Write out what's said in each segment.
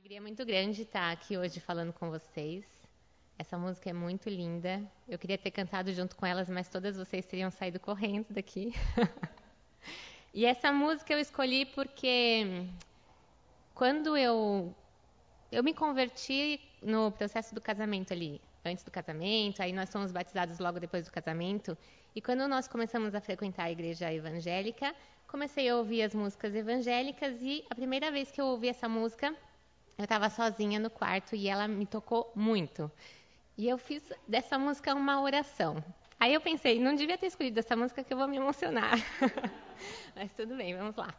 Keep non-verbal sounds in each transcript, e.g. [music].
alegria muito grande estar aqui hoje falando com vocês. Essa música é muito linda. Eu queria ter cantado junto com elas, mas todas vocês teriam saído correndo daqui. [laughs] e essa música eu escolhi porque quando eu eu me converti no processo do casamento ali, antes do casamento, aí nós fomos batizados logo depois do casamento, e quando nós começamos a frequentar a igreja evangélica, comecei a ouvir as músicas evangélicas e a primeira vez que eu ouvi essa música, eu estava sozinha no quarto e ela me tocou muito. E eu fiz dessa música uma oração. Aí eu pensei, não devia ter escolhido essa música que eu vou me emocionar. [laughs] Mas tudo bem, vamos lá.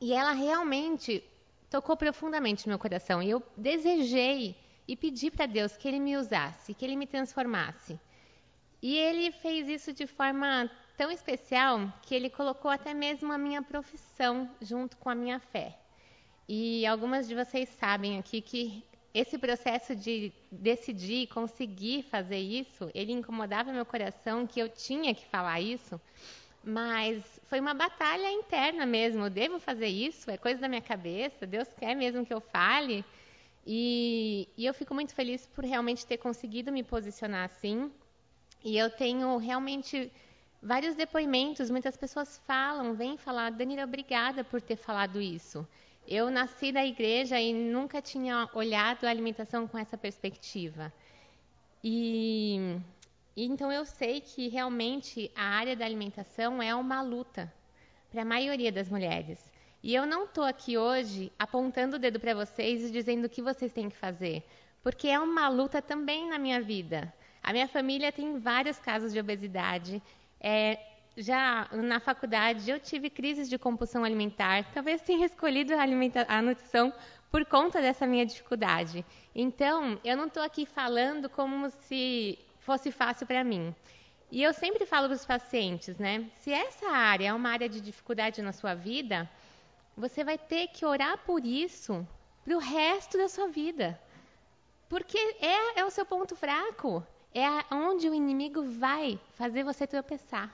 E ela realmente tocou profundamente no meu coração. E eu desejei e pedi para Deus que Ele me usasse, que Ele me transformasse. E Ele fez isso de forma tão especial que Ele colocou até mesmo a minha profissão junto com a minha fé. E algumas de vocês sabem aqui que esse processo de decidir, conseguir fazer isso, ele incomodava meu coração, que eu tinha que falar isso. Mas foi uma batalha interna mesmo. Eu devo fazer isso? É coisa da minha cabeça? Deus quer mesmo que eu fale? E, e, eu fico muito feliz por realmente ter conseguido me posicionar assim. E eu tenho realmente vários depoimentos. Muitas pessoas falam, vêm falar, Danila, obrigada por ter falado isso. Eu nasci da igreja e nunca tinha olhado a alimentação com essa perspectiva. E então eu sei que realmente a área da alimentação é uma luta para a maioria das mulheres. E eu não estou aqui hoje apontando o dedo para vocês e dizendo o que vocês têm que fazer, porque é uma luta também na minha vida. A minha família tem vários casos de obesidade. É, já na faculdade eu tive crises de compulsão alimentar. Talvez tenha escolhido a, a nutrição por conta dessa minha dificuldade. Então, eu não estou aqui falando como se fosse fácil para mim. E eu sempre falo para os pacientes, né? Se essa área é uma área de dificuldade na sua vida, você vai ter que orar por isso para o resto da sua vida. Porque é, é o seu ponto fraco. É onde o inimigo vai fazer você tropeçar.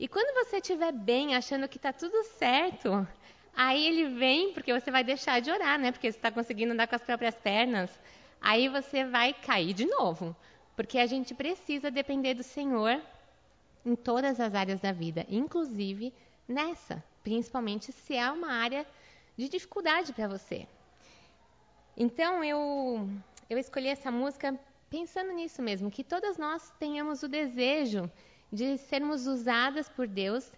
E quando você estiver bem, achando que está tudo certo, aí ele vem, porque você vai deixar de orar, né? Porque você está conseguindo andar com as próprias pernas. Aí você vai cair de novo. Porque a gente precisa depender do Senhor em todas as áreas da vida, inclusive nessa, principalmente se é uma área de dificuldade para você. Então eu eu escolhi essa música pensando nisso mesmo, que todas nós tenhamos o desejo de sermos usadas por Deus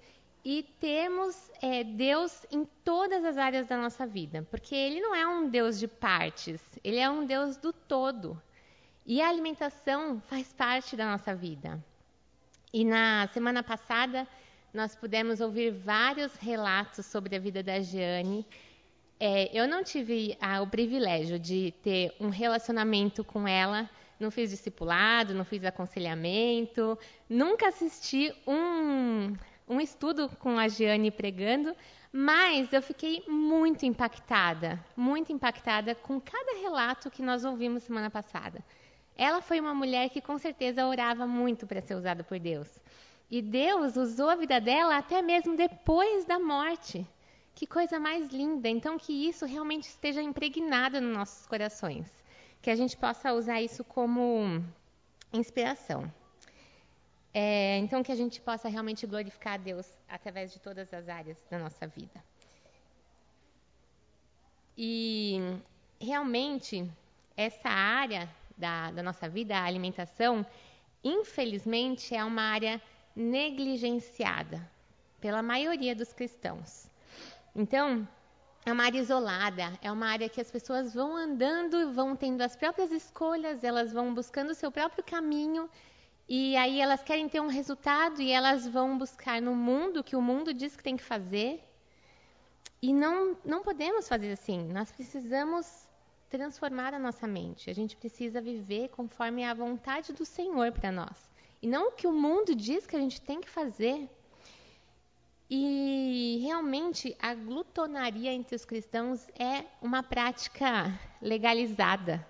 e termos é, Deus em todas as áreas da nossa vida, porque Ele não é um Deus de partes, Ele é um Deus do todo. E a alimentação faz parte da nossa vida. E na semana passada, nós pudemos ouvir vários relatos sobre a vida da Jeane. É, eu não tive o privilégio de ter um relacionamento com ela, não fiz discipulado, não fiz aconselhamento, nunca assisti um, um estudo com a Jeane pregando, mas eu fiquei muito impactada, muito impactada com cada relato que nós ouvimos semana passada. Ela foi uma mulher que com certeza orava muito para ser usada por Deus. E Deus usou a vida dela até mesmo depois da morte. Que coisa mais linda! Então, que isso realmente esteja impregnado nos nossos corações. Que a gente possa usar isso como inspiração. É, então, que a gente possa realmente glorificar a Deus através de todas as áreas da nossa vida. E realmente, essa área da, da nossa vida, a alimentação, infelizmente é uma área negligenciada pela maioria dos cristãos. Então, é uma área isolada, é uma área que as pessoas vão andando, vão tendo as próprias escolhas, elas vão buscando o seu próprio caminho, e aí elas querem ter um resultado e elas vão buscar no mundo o que o mundo diz que tem que fazer. E não, não podemos fazer assim. Nós precisamos transformar a nossa mente. A gente precisa viver conforme a vontade do Senhor para nós. E não o que o mundo diz que a gente tem que fazer. E realmente a glutonaria entre os cristãos é uma prática legalizada.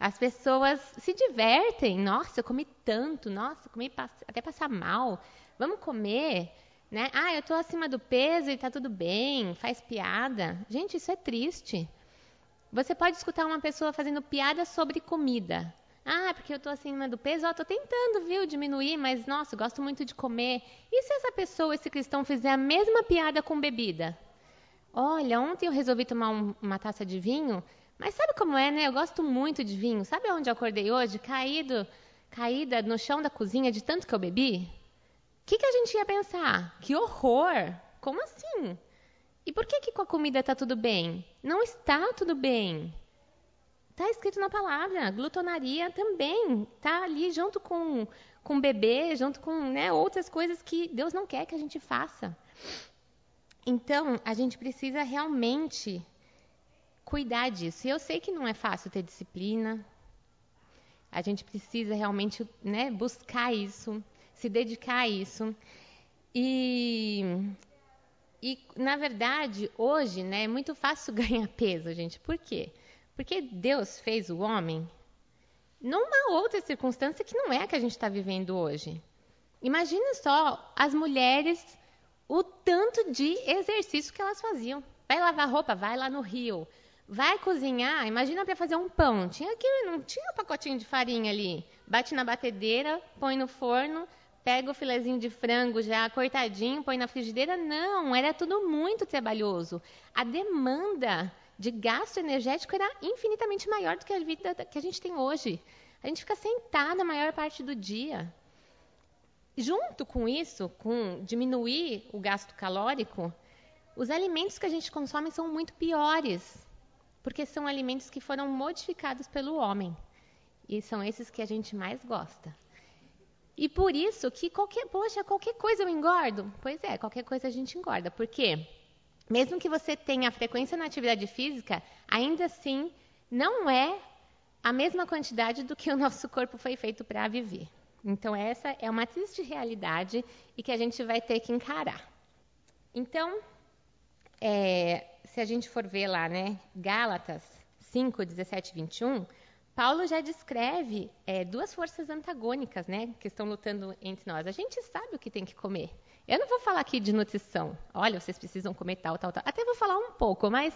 As pessoas se divertem. Nossa, eu comi tanto. Nossa, comi até passar mal. Vamos comer. Né? Ah, eu estou acima do peso e está tudo bem. Faz piada. Gente, isso é triste. Você pode escutar uma pessoa fazendo piada sobre comida. Ah, porque eu estou acima do peso, estou tentando, viu, diminuir, mas nossa, gosto muito de comer. E se essa pessoa, esse cristão, fizer a mesma piada com bebida? Olha, ontem eu resolvi tomar um, uma taça de vinho, mas sabe como é, né? Eu gosto muito de vinho. Sabe onde eu acordei hoje? Caído, caída no chão da cozinha de tanto que eu bebi? O que, que a gente ia pensar? Que horror! Como assim? E por que, que com a comida está tudo bem? Não está tudo bem. Está escrito na palavra, glutonaria também está ali junto com com bebê, junto com né, outras coisas que Deus não quer que a gente faça. Então, a gente precisa realmente cuidar disso. E eu sei que não é fácil ter disciplina. A gente precisa realmente né, buscar isso, se dedicar a isso. E, e, na verdade, hoje né, é muito fácil [laughs] ganhar peso, gente. Por quê? Porque Deus fez o homem numa outra circunstância que não é a que a gente está vivendo hoje. Imagina só as mulheres, o tanto de exercício que elas faziam. Vai lavar roupa, vai lá no rio. Vai cozinhar, imagina para fazer um pão. Tinha que não tinha um pacotinho de farinha ali. Bate na batedeira, põe no forno, pega o filezinho de frango já cortadinho, põe na frigideira. Não, era tudo muito trabalhoso. A demanda de gasto energético era infinitamente maior do que a vida que a gente tem hoje. A gente fica sentada a maior parte do dia. Junto com isso, com diminuir o gasto calórico, os alimentos que a gente consome são muito piores, porque são alimentos que foram modificados pelo homem. E são esses que a gente mais gosta. E por isso que qualquer, poxa, qualquer coisa eu engordo. Pois é, qualquer coisa a gente engorda. Por quê? Mesmo que você tenha frequência na atividade física, ainda assim não é a mesma quantidade do que o [laughs] nosso corpo foi feito para viver. Então, essa é uma triste realidade e que a gente vai ter que encarar. Então, é, se a gente for ver lá, né, Gálatas 5, 17 21, Paulo já descreve é, duas forças antagônicas, né, que estão lutando entre nós. A gente sabe o que tem que comer. Eu não vou falar aqui de nutrição. Olha, vocês precisam comer tal, tal, tal. Até vou falar um pouco, mas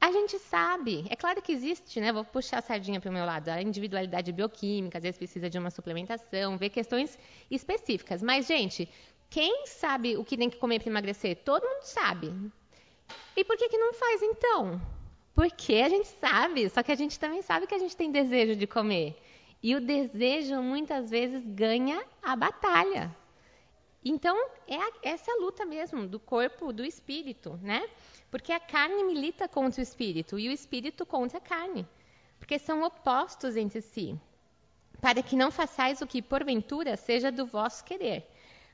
a gente sabe. É claro que existe, né? Vou puxar a sardinha para o meu lado. A individualidade bioquímica, às vezes precisa de uma suplementação, ver questões específicas. Mas, gente, quem sabe o que tem que comer para emagrecer? Todo mundo sabe. E por que, que não faz então? Porque a gente sabe, só que a gente também sabe que a gente tem desejo de comer. E o desejo muitas vezes ganha a batalha. Então, é a, essa luta mesmo do corpo, do espírito, né? Porque a carne milita contra o espírito e o espírito contra a carne. Porque são opostos entre si. Para que não façais o que porventura seja do vosso querer.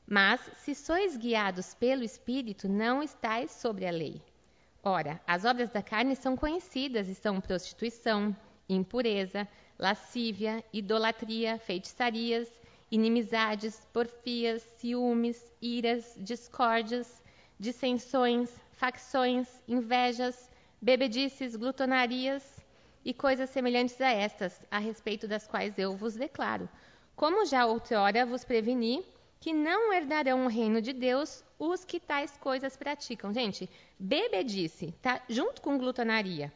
Mas, se sois guiados pelo espírito, não estáis sobre a lei. Ora, as obras da carne são conhecidas e são prostituição, impureza, lascívia, idolatria, feitiçarias, inimizades, porfias, ciúmes, iras, discórdias, dissensões, facções, invejas, bebedices, glutonarias e coisas semelhantes a estas, a respeito das quais eu vos declaro. Como já outrora vos preveni, que não herdarão o reino de Deus os que tais coisas praticam. Gente, bebedice está junto com glutonaria,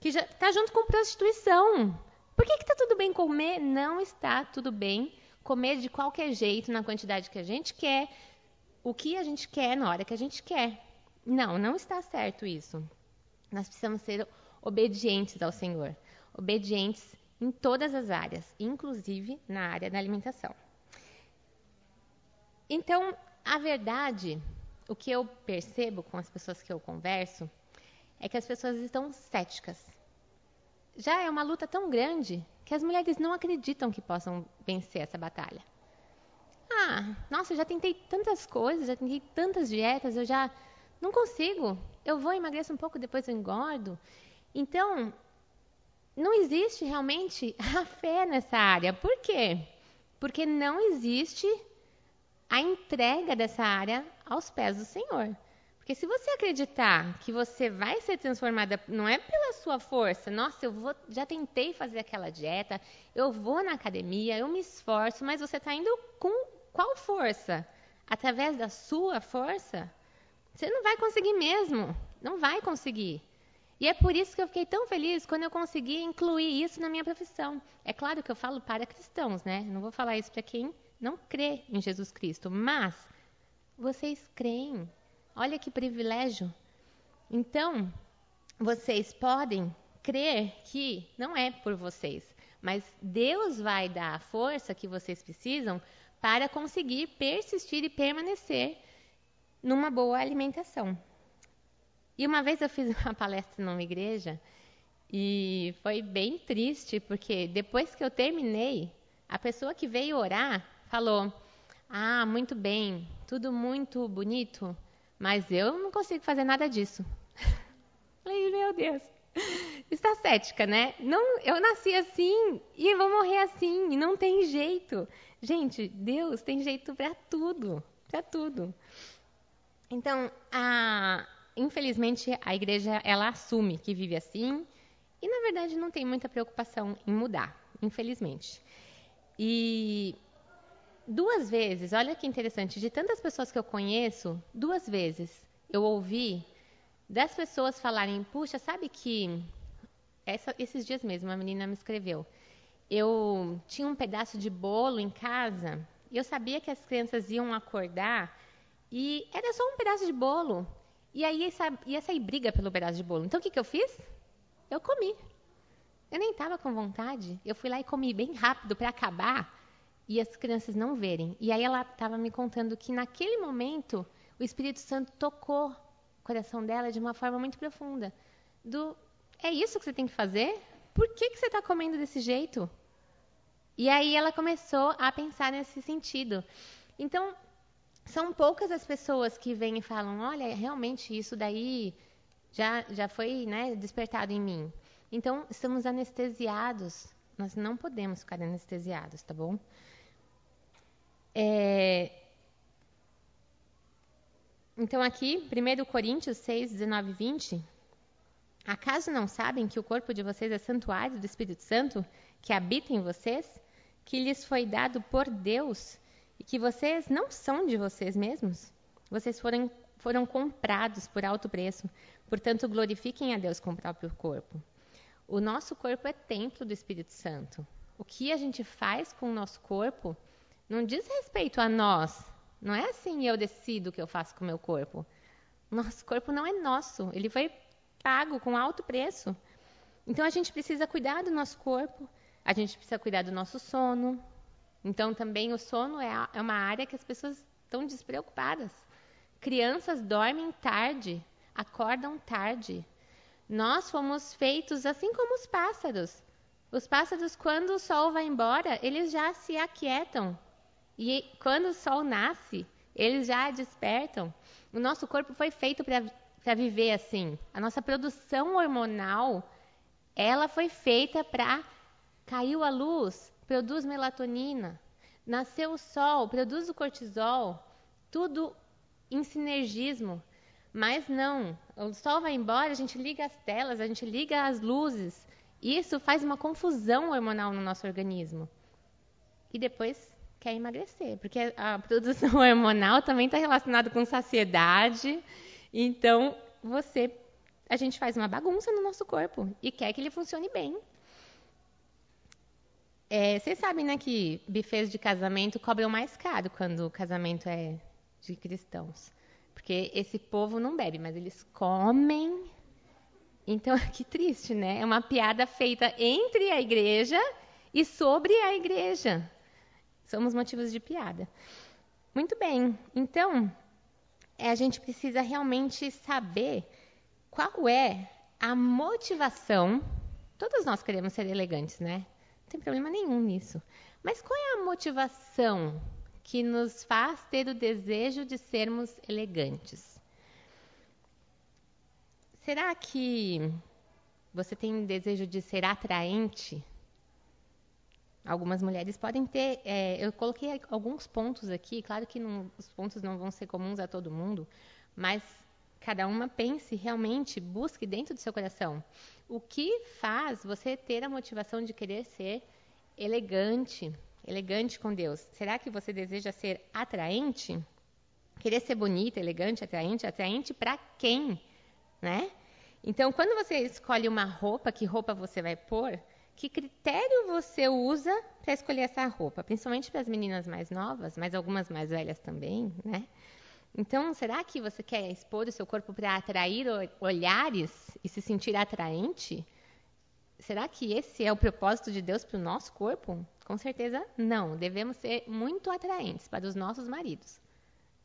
que está junto com prostituição. Por que está tudo bem comer? Não está tudo bem comer de qualquer jeito, na quantidade que a gente quer, o que a gente quer, na hora que a gente quer. Não, não está certo isso. Nós precisamos ser obedientes ao Senhor, obedientes em todas as áreas, inclusive na área da alimentação. Então, a verdade, o que eu percebo com as pessoas que eu converso, é que as pessoas estão céticas. Já é uma luta tão grande que as mulheres não acreditam que possam vencer essa batalha. Ah, nossa, eu já tentei tantas coisas, já tentei tantas dietas, eu já não consigo. Eu vou emagreço um pouco, depois eu engordo. Então, não existe realmente [laughs] a fé nessa área. Por quê? Porque não existe a entrega dessa área aos pés do Senhor. Porque se você acreditar que você vai ser transformada, não é pela sua força, nossa, eu vou, já tentei fazer aquela dieta, eu vou na academia, eu me esforço, mas você está indo com qual força? Através da sua força? Você não vai conseguir mesmo, não vai conseguir. E é por isso que eu fiquei tão feliz quando eu consegui incluir isso na minha profissão. É claro que eu falo para cristãos, né? Não vou falar isso para quem não crê em Jesus Cristo, mas vocês creem. Olha que privilégio. Então, vocês podem crer que não é por vocês, mas Deus vai dar a força que vocês precisam para conseguir persistir e permanecer numa boa alimentação. E uma vez eu fiz [laughs] uma palestra numa igreja e foi bem triste, porque depois que eu terminei, a pessoa que veio orar falou: Ah, muito bem, tudo muito bonito, mas eu não consigo fazer nada disso. [laughs] Falei, meu Deus, está cética, né? Não, eu nasci assim e vou morrer assim, e não tem jeito. Gente, Deus tem jeito para tudo, para tudo. Então, a, infelizmente, a igreja ela assume que vive assim e, na verdade, não tem muita preocupação em mudar, infelizmente. E duas vezes, olha que interessante, de tantas pessoas que eu conheço, duas vezes eu ouvi das pessoas falarem: puxa, sabe que essa, esses dias mesmo uma menina me escreveu. Eu tinha um pedaço de bolo em casa e eu sabia que as crianças iam acordar e era só um pedaço de bolo. E aí ia, ia sair briga pelo pedaço de bolo. Então o que, que eu fiz? Eu comi. Eu nem estava com vontade. Eu fui lá e comi bem rápido para acabar e as crianças não verem. E aí ela estava me contando que naquele momento o Espírito Santo tocou o coração dela de uma forma muito profunda. Do é isso que você tem que fazer? Por que, que você está comendo desse jeito? E aí ela começou a pensar nesse sentido. Então, são poucas as pessoas que vêm e falam: olha, realmente isso daí já, já foi né, despertado em mim. Então, estamos anestesiados. Nós não podemos ficar anestesiados, tá bom? É... Então, aqui, 1 Coríntios 6, 19 e 20. Acaso não sabem que o corpo de vocês é santuário do Espírito Santo, que habita em vocês, que lhes foi dado por Deus e que vocês não são de vocês mesmos. Vocês foram, foram comprados por alto preço. Portanto, glorifiquem a Deus com o próprio corpo. O nosso corpo é templo do Espírito Santo. O que a gente faz com o nosso corpo não diz respeito a nós. Não é assim eu decido o que eu faço com o meu corpo. Nosso corpo não é nosso. Ele foi pago com alto preço. Então a gente precisa cuidar do nosso corpo. A gente precisa cuidar do nosso sono, então, também o sono é, é uma área que as pessoas estão despreocupadas. Crianças dormem tarde, acordam tarde. Nós fomos feitos assim como os pássaros. Os pássaros, quando o sol vai embora, eles já se aquietam. E quando o sol nasce, eles já despertam. O nosso corpo foi feito para viver assim. A nossa produção hormonal, ela foi feita para caiu a luz, produz melatonina. Nasceu o sol, produz o cortisol, tudo em sinergismo. Mas não, o sol vai embora, a gente liga as telas, a gente liga as luzes. Isso faz uma confusão hormonal no nosso organismo. E depois quer emagrecer, porque a produção [laughs] hormonal também está relacionada com saciedade. Então, você, a gente faz uma bagunça no nosso corpo e quer que ele funcione bem. É, vocês sabem, né, que bufês de casamento cobram mais caro quando o casamento é de cristãos. Porque esse povo não bebe, mas eles comem. Então, [laughs] que triste, né? É uma piada feita entre a igreja e sobre a igreja. Somos motivos de piada. Muito bem. Então, é, a gente precisa realmente saber qual é a motivação. Todos nós queremos ser elegantes, né? Não tem problema nenhum nisso. Mas qual é a motivação que nos faz ter o desejo de sermos elegantes? Será que você tem desejo de ser atraente? Algumas mulheres podem ter. É, eu coloquei alguns pontos aqui, claro que não, os pontos não vão ser comuns a todo mundo, mas cada uma pense realmente, busque dentro do seu coração. O que faz você ter a motivação de querer ser elegante, elegante com Deus? Será que você deseja ser atraente? Querer ser bonita, elegante, atraente, atraente para quem, né? Então, quando você escolhe uma roupa, que roupa você vai pôr, que critério você usa para escolher essa roupa? Principalmente para as meninas mais novas, mas algumas mais velhas também, né? Então, será que você quer expor o seu corpo para atrair olhares e se sentir atraente? Será que esse é o propósito de Deus para o nosso corpo? Com certeza não. Devemos ser muito atraentes para os nossos maridos.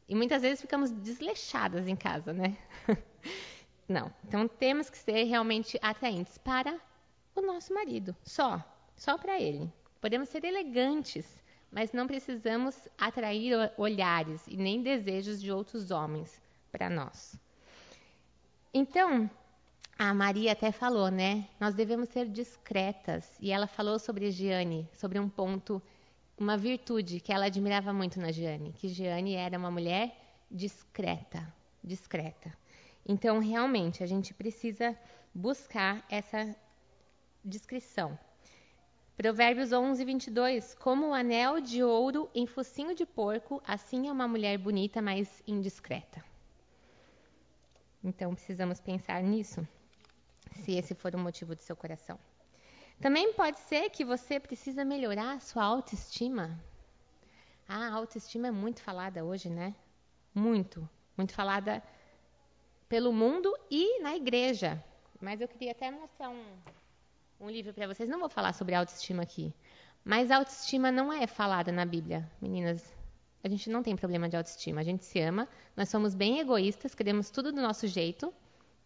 E muitas vezes ficamos desleixadas em casa, né? [laughs] não. Então temos que ser realmente atraentes para o nosso marido, só, só para ele. Podemos ser elegantes, mas não precisamos atrair olhares e nem desejos de outros homens para nós. Então, a Maria até falou, né? Nós devemos ser discretas. E ela falou sobre Giane, sobre um ponto, uma virtude que ela admirava muito na Giane, que Giane era uma mulher discreta, discreta. Então, realmente, a gente precisa buscar essa descrição. Provérbios 11, 22. Como o anel de ouro em focinho de porco, assim é uma mulher bonita, mas indiscreta. Então, precisamos pensar nisso se esse for o motivo do seu coração. Também pode ser que você precisa melhorar a sua autoestima. Ah, a autoestima é muito falada hoje, né? Muito, muito falada pelo mundo e na igreja. Mas eu queria até mostrar um, um livro para vocês. Não vou falar sobre autoestima aqui. Mas autoestima não é falada na Bíblia, meninas. A gente não tem problema de autoestima. A gente se ama. Nós somos bem egoístas, queremos tudo do nosso jeito.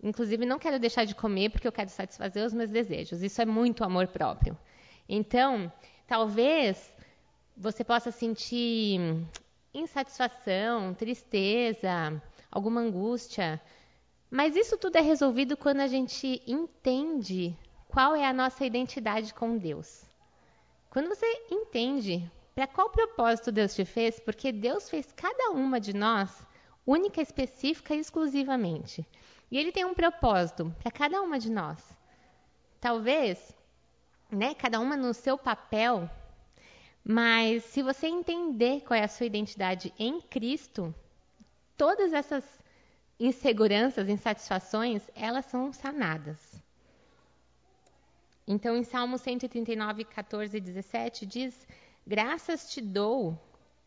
Inclusive, não quero deixar de comer porque eu quero satisfazer os meus desejos. Isso é muito amor próprio. Então, talvez você possa sentir insatisfação, tristeza, alguma angústia. Mas isso tudo é resolvido quando a gente entende qual é a nossa identidade com Deus. Quando você entende para qual propósito Deus te fez, porque Deus fez cada uma de nós única, específica e exclusivamente. E ele tem um propósito para cada uma de nós. Talvez, né, cada uma no seu papel, mas se você entender qual é a sua identidade em Cristo, todas essas inseguranças, insatisfações, elas são sanadas. Então, em Salmo 139, 14 e 17, diz: Graças te dou,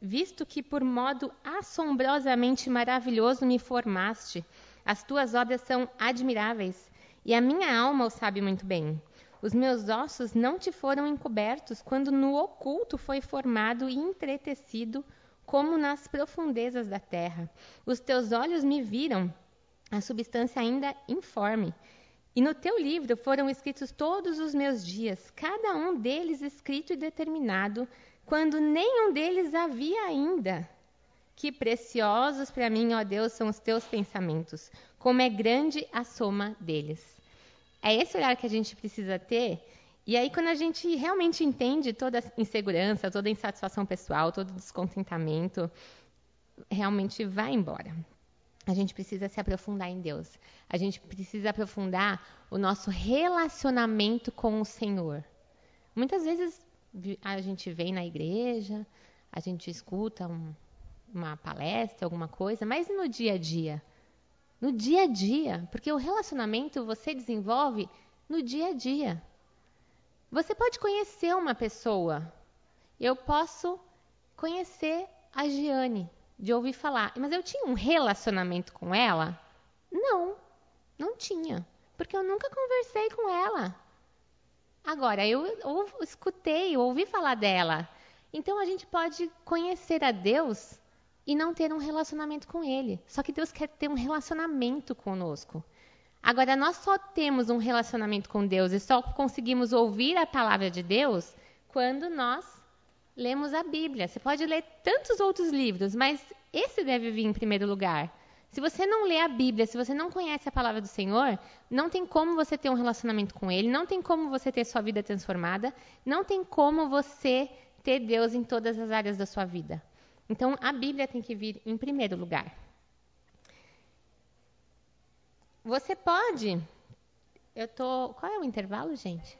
visto que por modo assombrosamente maravilhoso me formaste as tuas obras são admiráveis, e a minha alma o sabe muito bem. Os meus ossos não te foram encobertos quando no oculto foi formado e entretecido, como nas profundezas da terra. Os teus olhos me viram, a substância ainda informe. E no teu livro foram escritos todos os meus dias, cada um deles escrito e determinado, quando nenhum deles havia ainda. Que preciosos para mim, ó Deus, são os teus pensamentos, como é grande a soma deles. É esse olhar que a gente precisa ter. E aí, quando a gente realmente entende toda a insegurança, toda a insatisfação pessoal, todo o descontentamento, realmente vai embora. A gente precisa se aprofundar em Deus. A gente precisa aprofundar o nosso relacionamento com o Senhor. Muitas vezes a gente vem na igreja, a gente escuta um, uma palestra, alguma coisa, mas no dia a dia? No dia a dia, porque o relacionamento você desenvolve no dia a dia. Você pode conhecer uma pessoa. Eu posso conhecer a Giane, de ouvir falar, mas eu tinha um relacionamento com ela? Não, não tinha, porque eu nunca conversei com ela. Agora, eu, eu escutei, ouvi falar dela. Então a gente pode conhecer a Deus e não ter um relacionamento com Ele. Só que Deus quer ter um relacionamento conosco. Agora, nós só temos um relacionamento com Deus e só conseguimos ouvir a palavra de Deus quando nós lemos a Bíblia. Você pode ler tantos outros livros, mas esse deve vir em primeiro lugar. Se você não lê a Bíblia, se você não conhece a palavra do Senhor, não tem como você ter um relacionamento com Ele, não tem como você ter sua vida transformada, não tem como você ter Deus em todas as áreas da sua vida. Então, a Bíblia tem que vir em primeiro lugar. Você pode. Eu tô. Qual é o intervalo, gente?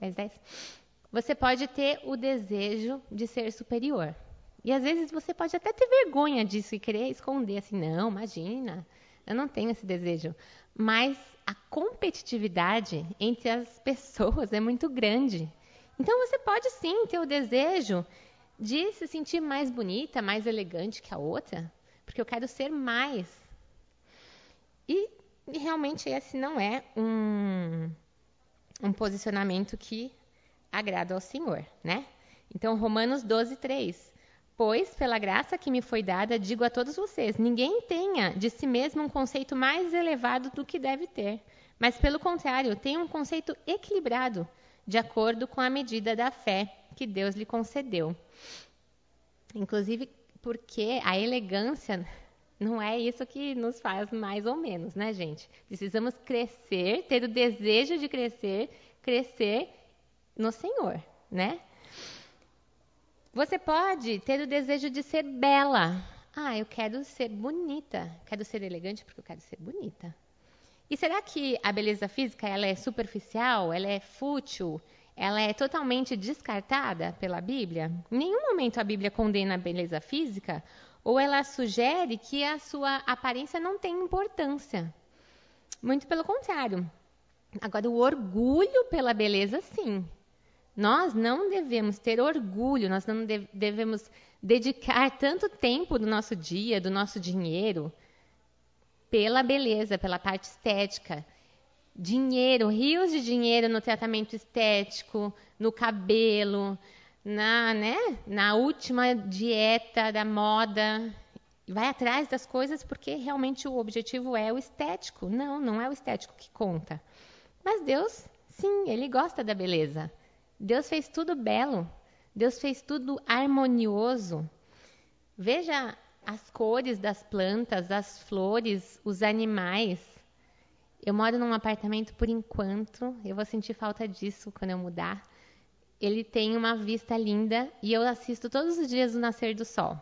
10, 10. Você pode ter o desejo de ser superior. E às vezes você pode até ter vergonha disso e querer esconder assim, não, imagina. Eu não tenho esse desejo. Mas a competitividade entre as pessoas é muito grande. Então você pode sim ter o desejo de se sentir mais bonita, mais elegante que a outra, porque eu quero ser mais. E, realmente esse não é um, um posicionamento que agrada ao Senhor, né? Então, Romanos 12, 3. Pois, pela graça que me foi dada, digo a todos vocês: ninguém tenha de si mesmo um conceito mais elevado do que deve ter, mas, pelo contrário, tenha um conceito equilibrado, de acordo com a medida da fé que Deus lhe concedeu. Inclusive, porque a elegância não é isso que nos faz mais ou menos, né, gente? Precisamos crescer, ter o desejo de crescer, crescer no Senhor, né? Você pode ter o desejo de ser bela. Ah, eu quero ser bonita. Quero ser elegante porque eu quero ser bonita. E será que a beleza física ela é superficial? Ela é fútil? Ela é totalmente descartada pela Bíblia? Em nenhum momento a Bíblia condena a beleza física ou ela sugere que a sua aparência não tem importância. Muito pelo contrário. Agora, o orgulho pela beleza, sim. Nós não devemos ter orgulho, nós não devemos dedicar tanto tempo do nosso dia, do nosso dinheiro, pela beleza, pela parte estética. Dinheiro, rios de dinheiro no tratamento estético, no cabelo, na, né, na última dieta da moda. Vai atrás das coisas porque realmente o objetivo é o estético. Não, não é o estético que conta. Mas Deus, sim, ele gosta da beleza. Deus fez tudo belo. Deus fez tudo harmonioso. Veja as cores das plantas, as flores, os animais. Eu moro num apartamento por enquanto, eu vou sentir falta disso quando eu mudar. Ele tem uma vista linda e eu assisto todos os dias o nascer do sol.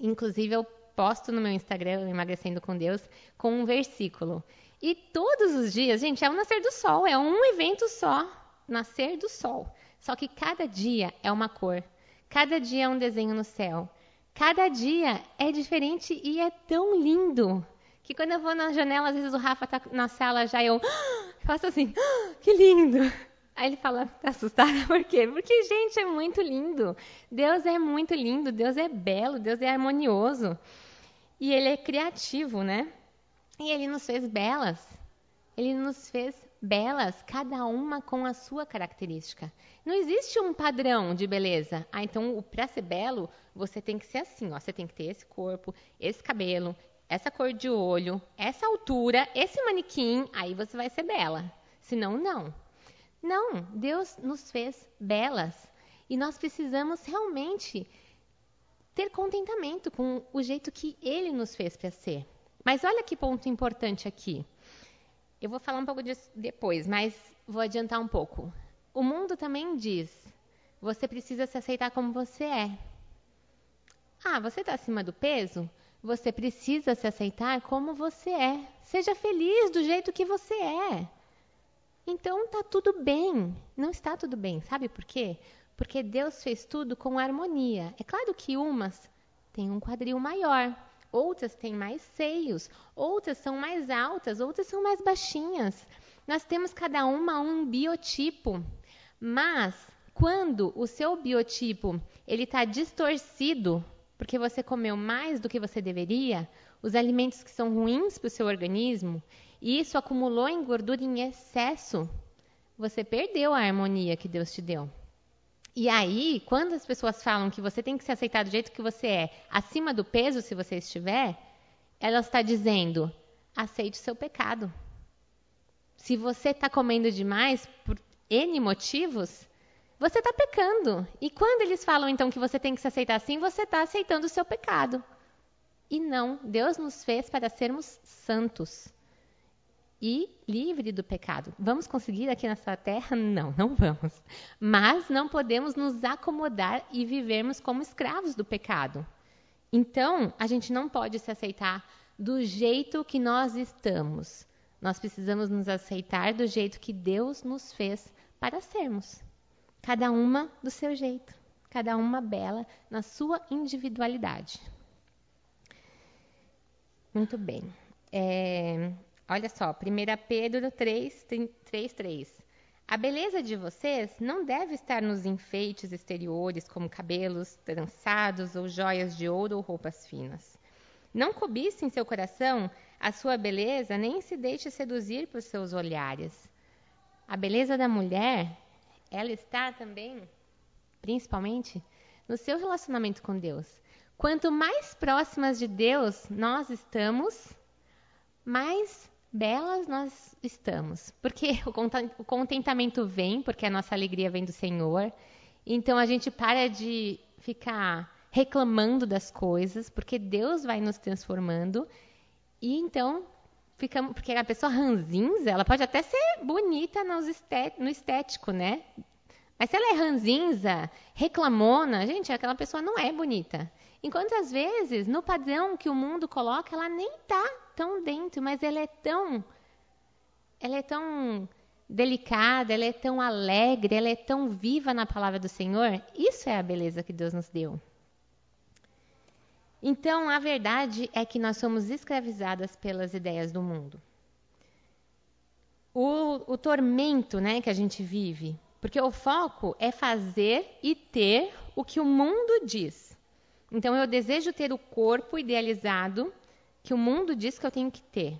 Inclusive, eu posto no meu Instagram, Emagrecendo com Deus, com um versículo. E todos os dias, gente, é o nascer do sol, é um evento só nascer do sol. Só que cada dia é uma cor, cada dia é um desenho no céu. Cada dia é diferente e é tão lindo que quando eu vou na janela, às vezes o Rafa tá na sala já eu faço assim, que lindo. Aí ele fala, tá assustada [laughs] por quê? Porque, gente, é muito lindo. Deus é muito lindo, Deus é belo, Deus é harmonioso. E ele é criativo, né? E ele nos fez belas. Ele nos fez belas, cada uma com a sua característica. Não existe um padrão de beleza. Ah, então para ser belo, você tem que ser assim, ó, você tem que ter esse corpo, esse cabelo, essa cor de olho, essa altura, esse manequim, aí você vai ser bela. Senão não. Não, Deus nos fez belas e nós precisamos realmente ter contentamento com o jeito que ele nos fez para ser. Mas olha que ponto importante aqui. Eu vou falar um pouco disso depois, mas vou adiantar um pouco. O mundo também diz: você precisa se aceitar como você é. Ah, você está acima do peso? Você precisa se aceitar como você é. Seja feliz do jeito que você é. Então tá tudo bem. Não está tudo bem. Sabe por quê? Porque Deus fez tudo com harmonia. É claro que umas têm um quadril maior, outras têm mais seios, outras são mais altas, outras são mais baixinhas. Nós temos cada uma um biotipo, mas quando o seu biotipo ele está distorcido porque você comeu mais do que você deveria, os alimentos que são ruins para o seu organismo, e isso acumulou em gordura em excesso, você perdeu a harmonia que Deus te deu. E aí, quando as pessoas falam que você tem que se aceitar do jeito que você é, acima do peso, se você estiver, ela está dizendo: aceite o seu pecado. Se você está comendo demais por N motivos, você está pecando. E quando eles falam então que você tem que se aceitar assim, você está aceitando o seu pecado. E não, Deus nos fez para sermos santos e livre do pecado. Vamos conseguir aqui nessa terra? Não, não vamos. Mas não podemos nos acomodar e vivermos como escravos do pecado. Então, a gente não pode se aceitar do jeito que nós estamos. Nós precisamos nos aceitar do jeito que Deus nos fez para sermos. Cada uma do seu jeito, cada uma bela na sua individualidade. Muito bem. É, olha só, 1 Pedro 3, 3, 3. A beleza de vocês não deve estar nos enfeites exteriores, como cabelos trançados ou joias de ouro ou roupas finas. Não cobice em seu coração a sua beleza, nem se deixe seduzir por seus olhares. A beleza da mulher, ela está também, principalmente, no seu relacionamento com Deus. Quanto mais próximas de Deus nós estamos, mais belas nós estamos. Porque [laughs] o contentamento vem, porque a nossa alegria vem do Senhor. Então a gente para de ficar reclamando das coisas, porque Deus vai nos transformando. E então ficamos, porque a pessoa ranzinza, ela pode até ser bonita no estético, né? Mas se ela é ranzinza, reclamona, gente, aquela pessoa não é bonita. Enquanto às vezes, no padrão que o mundo coloca, ela nem tá tão dentro, mas ela é tão ela é tão delicada, ela é tão alegre, ela é tão viva na palavra do Senhor. Isso é a beleza que Deus nos deu. Então, a verdade é que nós somos escravizadas pelas ideias do mundo. O, o tormento né, que a gente vive, porque o foco é fazer e ter o que o mundo diz. Então, eu desejo ter o corpo idealizado que o mundo diz que eu tenho que ter.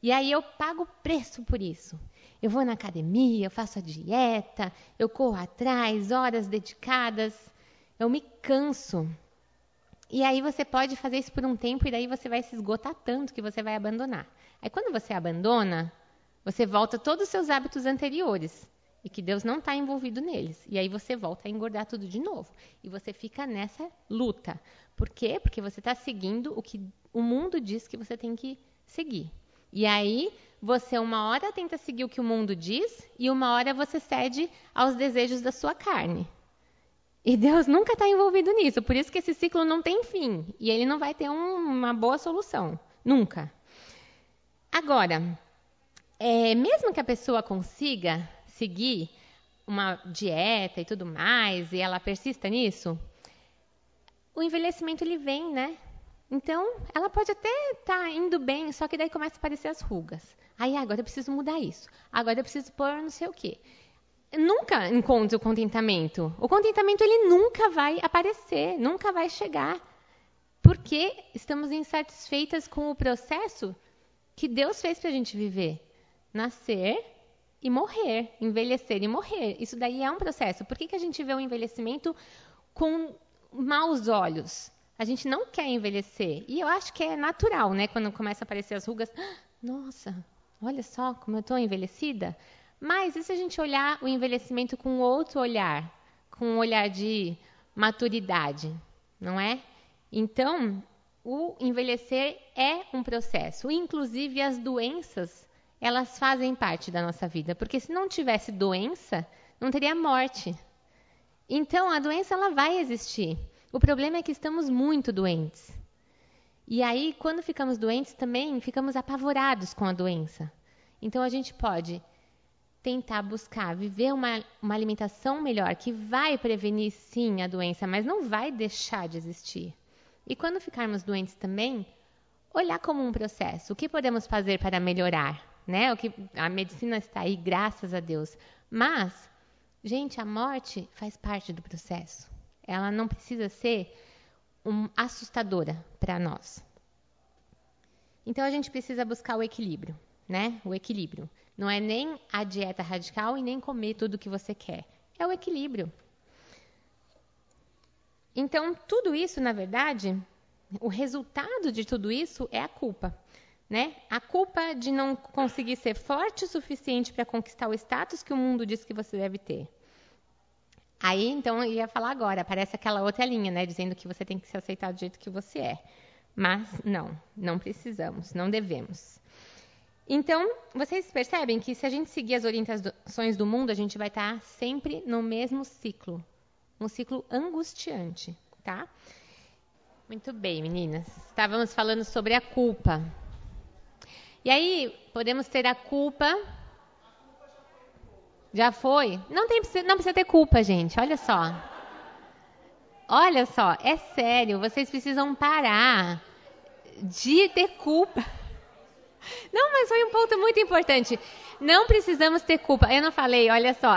E aí eu pago preço por isso. Eu vou na academia, eu faço a dieta, eu corro atrás, horas dedicadas, eu me canso. E aí você pode fazer isso por um tempo e daí você vai se esgotar tanto que você vai abandonar. Aí quando você abandona, você volta todos os seus hábitos anteriores e que Deus não está envolvido neles. E aí você volta a engordar tudo de novo. E você fica nessa luta. Por quê? Porque você está seguindo o que o mundo diz que você tem que seguir. E aí você uma hora tenta seguir o que o mundo diz e uma hora você cede aos desejos da sua carne. E Deus nunca está envolvido nisso, por isso que esse ciclo não tem fim e ele não vai ter um, uma boa solução, nunca. Agora, é, mesmo que a pessoa consiga seguir uma dieta e tudo mais e ela persista nisso, o envelhecimento ele vem, né? Então, ela pode até estar tá indo bem, só que daí começa a aparecer as rugas. Aí, agora eu preciso mudar isso. Agora eu preciso pôr não sei o quê. nunca encontro o contentamento. O contentamento ele nunca vai aparecer, nunca vai chegar. Porque estamos insatisfeitas com o processo que Deus fez para a gente viver. Nascer e morrer, envelhecer e morrer. Isso daí é um processo. Por que, que a gente vê o envelhecimento com maus olhos? A gente não quer envelhecer. E eu acho que é natural, né? Quando começa a aparecer as rugas. Nossa, olha só como eu estou envelhecida. Mas e se a gente olhar o envelhecimento com outro olhar? Com um olhar de maturidade, não é? Então, o envelhecer é um processo. Inclusive, as doenças, elas fazem parte da nossa vida. Porque se não tivesse doença, não teria morte. Então, a doença ela vai existir. O problema é que estamos muito doentes. E aí, quando ficamos doentes, também ficamos apavorados com a doença. Então, a gente pode tentar buscar viver uma, uma alimentação melhor, que vai prevenir, sim, a doença, mas não vai deixar de existir. E quando ficarmos doentes também, olhar como um processo. O que podemos fazer para melhorar? Né? O que, a medicina está aí, graças a Deus. Mas, gente, a morte faz parte do processo ela não precisa ser um, assustadora para nós. Então a gente precisa buscar o equilíbrio, né? O equilíbrio. Não é nem a dieta radical e nem comer tudo o que você quer. É o equilíbrio. Então, tudo isso, na verdade, o resultado de tudo isso é a culpa. Né? A culpa de não conseguir ser forte o suficiente para conquistar o status que o mundo diz que você deve ter. Aí, então, eu ia falar agora, aparece aquela outra linha, né, dizendo que você tem que se aceitar do jeito que você é. Mas não, não precisamos, não devemos. Então, vocês percebem que se a gente seguir as orientações do mundo, a gente vai estar sempre no mesmo ciclo, um ciclo angustiante, tá? Muito bem, meninas. Estávamos falando sobre a culpa. E aí, podemos ter a culpa já foi? Não, tem, não precisa ter culpa, gente. Olha só. Olha só, é sério. Vocês precisam parar de ter culpa. mas foi um ponto muito importante. Não precisamos ter culpa. Eu não falei, olha só.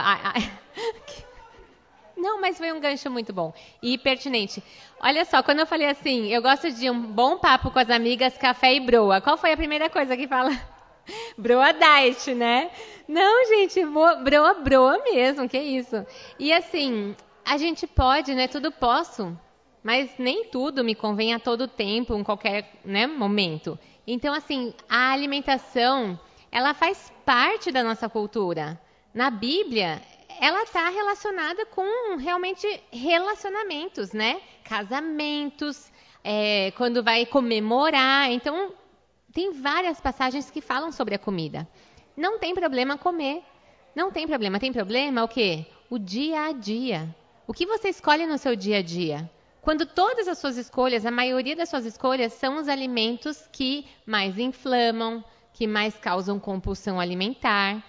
Não, mas foi um gancho muito bom e pertinente. Olha só, quando eu falei assim, eu gosto de um bom papo com as amigas, café e broa. Qual foi a primeira coisa que fala? [laughs] Broa diet, né? Não, gente, broa broa mesmo, que isso. E assim, a gente pode, né? Tudo posso, mas nem tudo me convém a todo tempo, em qualquer né, momento. Então, assim, a alimentação, ela faz parte da nossa cultura. Na Bíblia, ela está relacionada com realmente relacionamentos, né? Casamentos, é, quando vai comemorar. Então, tem várias passagens que falam sobre a comida. Não tem problema comer. Não tem problema. Tem problema o quê? O dia a dia. O que você escolhe no seu dia a dia? Quando todas as suas escolhas, a maioria das suas escolhas são os alimentos que mais inflamam, que mais causam compulsão alimentar,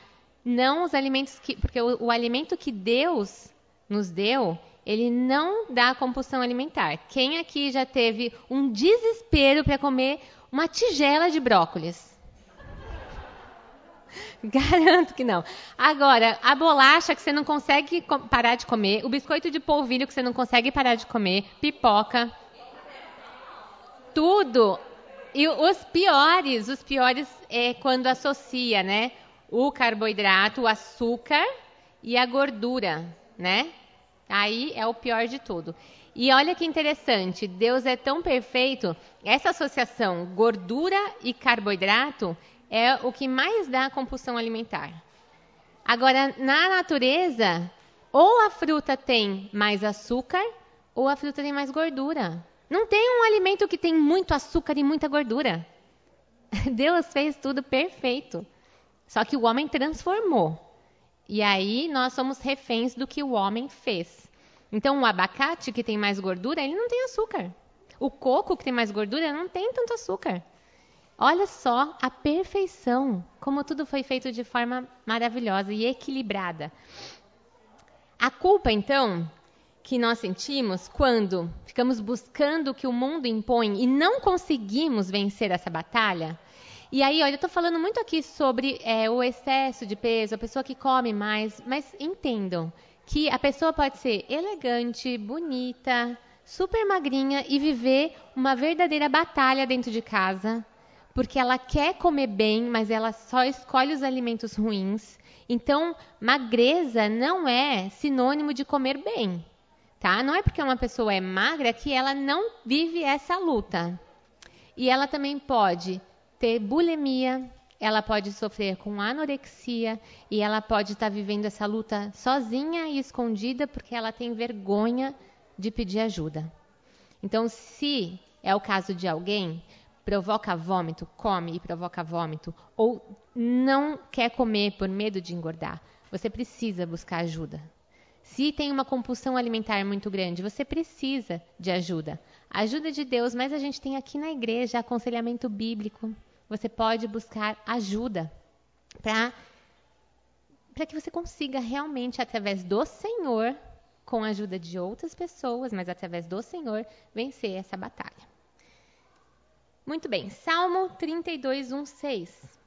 não os alimentos que. Porque o, o alimento que Deus nos deu, ele não dá compulsão alimentar. Quem aqui já teve um desespero para comer uma tigela de brócolis? [laughs] Garanto que não. Agora, a bolacha que você não consegue parar de comer, o biscoito de polvilho que você não consegue parar de comer, pipoca, tudo. E os piores, os piores é quando associa, né? O carboidrato, o açúcar e a gordura, né? Aí é o pior de tudo. E olha que interessante, Deus é tão perfeito, essa associação gordura e carboidrato é o que mais dá compulsão alimentar. Agora, na natureza, ou a fruta tem mais açúcar, ou a fruta tem mais gordura. Não tem um alimento que tem muito açúcar e muita gordura. [laughs] Deus fez tudo perfeito. Só que o homem transformou. E aí nós somos reféns do que o homem fez. Então, o abacate, que tem mais gordura, ele não tem açúcar. O coco, que tem mais gordura, não tem tanto açúcar. Olha só a perfeição, como tudo foi feito de forma maravilhosa e equilibrada. A culpa, então, que nós sentimos quando ficamos buscando o que o mundo impõe e não conseguimos vencer essa batalha. E aí, olha, eu estou falando muito aqui sobre é, o excesso de peso, a pessoa que come mais, mas entendam que a pessoa pode ser elegante, bonita, super magrinha e viver uma verdadeira batalha dentro de casa, porque ela quer comer bem, mas ela só escolhe os alimentos ruins. Então, magreza não é sinônimo de comer bem, tá? Não é porque uma pessoa é magra que ela não vive essa luta. E ela também pode ter bulimia, ela pode sofrer com anorexia e ela pode estar vivendo essa luta sozinha e escondida porque ela tem vergonha de pedir ajuda. Então, se é o caso de alguém, provoca vômito, come e provoca vômito, ou não quer comer por medo de engordar, você precisa buscar ajuda. Se tem uma compulsão alimentar muito grande, você precisa de ajuda. Ajuda de Deus, mas a gente tem aqui na igreja aconselhamento bíblico. Você pode buscar ajuda para que você consiga realmente através do Senhor, com a ajuda de outras pessoas, mas através do Senhor, vencer essa batalha. Muito bem, Salmo 32, 1, 6.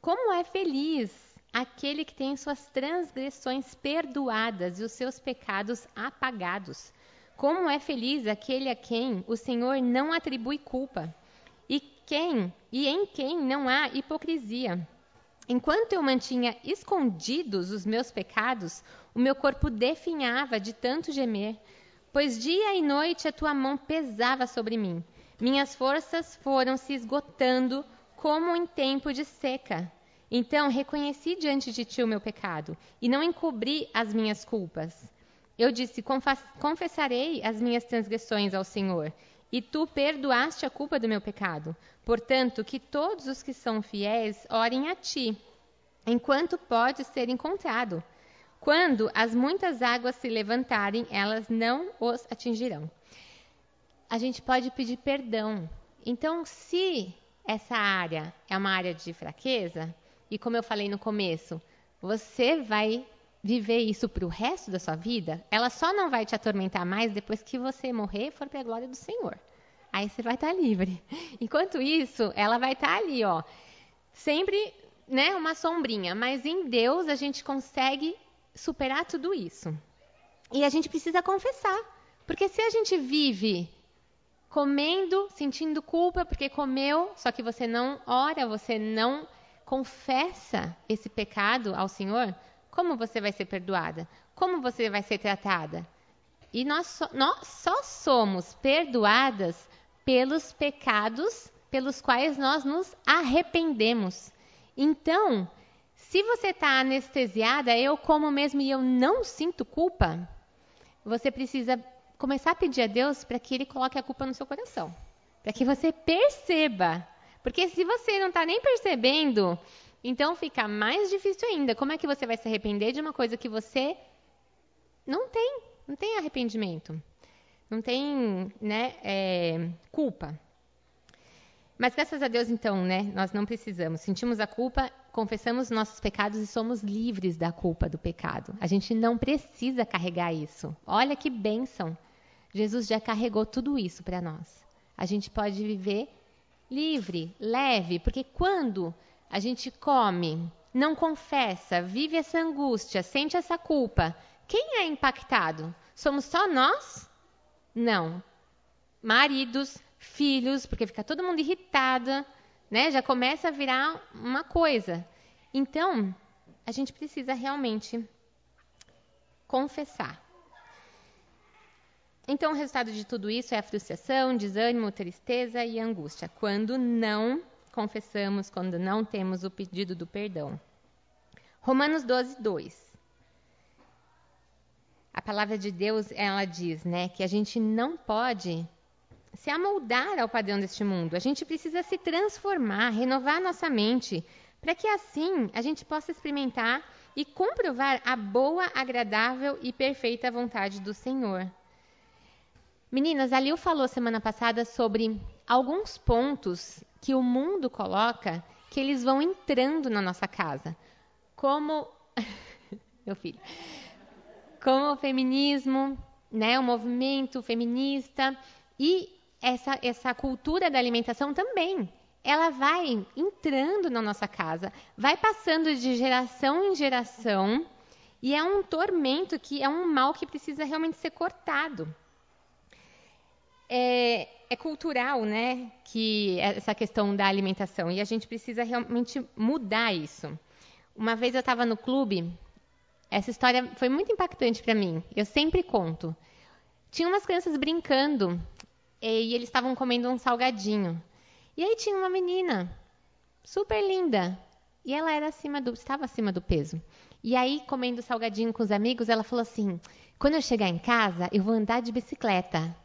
Como é feliz aquele que tem suas transgressões perdoadas e os seus pecados apagados. Como é feliz aquele a quem o Senhor não atribui culpa quem e em quem não há hipocrisia. Enquanto eu mantinha escondidos os meus pecados, o meu corpo definhava de tanto gemer, pois dia e noite a tua mão pesava sobre mim. Minhas forças foram se esgotando como em tempo de seca. Então reconheci diante de ti o meu pecado e não encobri as minhas culpas. Eu disse: Confessarei as minhas transgressões ao Senhor, e tu perdoaste a culpa do meu pecado. Portanto, que todos os que são fiéis orem a ti, enquanto pode ser encontrado. Quando as muitas águas se levantarem, elas não os atingirão a gente pode pedir perdão. Então, se essa área é uma área de fraqueza, e como eu falei no começo, você vai viver isso para o resto da sua vida, ela só não vai te atormentar mais depois que você morrer e for para a glória do Senhor. Aí você vai estar livre. [laughs] Enquanto isso, ela vai estar ali, ó, sempre, né, uma sombrinha, mas em Deus a gente consegue superar tudo isso. E a gente precisa confessar, porque se a gente vive comendo, sentindo culpa porque comeu, só que você não ora, você não confessa esse pecado ao Senhor, como você vai ser perdoada? Como você vai ser tratada? E nós, so, nós só somos perdoadas pelos pecados pelos quais nós nos arrependemos. Então, se você está anestesiada, eu como mesmo e eu não sinto culpa, você precisa começar a pedir a Deus para que Ele coloque a culpa no seu coração. Para que você perceba. Porque se você não está nem percebendo, então fica mais difícil ainda. Como é que você vai se arrepender de uma coisa que você não tem? Não tem arrependimento. Não tem né, é, culpa. Mas graças a Deus, então, né, nós não precisamos. Sentimos a culpa, confessamos nossos pecados e somos livres da culpa do pecado. A gente não precisa carregar isso. Olha que bênção. Jesus já carregou tudo isso para nós. A gente pode viver livre, leve, porque quando a gente come, não confessa, vive essa angústia, sente essa culpa, quem é impactado? Somos só nós? Não. Maridos, filhos, porque fica todo mundo irritada, né? Já começa a virar uma coisa. Então, a gente precisa realmente confessar. Então, o resultado de tudo isso é a frustração, desânimo, tristeza e angústia, quando não confessamos, quando não temos o pedido do perdão. Romanos 12, 2. A palavra de Deus, ela diz, né, que a gente não pode se amoldar ao padrão deste mundo. A gente precisa se transformar, renovar nossa mente, para que assim a gente possa experimentar e comprovar a boa, agradável e perfeita vontade do Senhor. Meninas, a Lil falou semana passada sobre alguns pontos que o mundo coloca que eles vão entrando na nossa casa. Como. [laughs] Meu filho. Como o feminismo, né, o movimento feminista e essa, essa cultura da alimentação também. Ela vai entrando na nossa casa, vai passando de geração em geração e é um tormento que é um mal que precisa realmente ser cortado é, é cultural, né? Que essa questão da alimentação e a gente precisa realmente mudar isso. Uma vez eu estava no clube, essa história foi muito impactante para mim. Eu sempre conto. Tinha umas crianças brincando e eles estavam comendo um salgadinho. E aí tinha uma menina super linda e ela era acima do, estava acima do peso. E aí comendo salgadinho com os amigos, ela falou assim: "Quando eu chegar em casa, eu vou andar de bicicleta".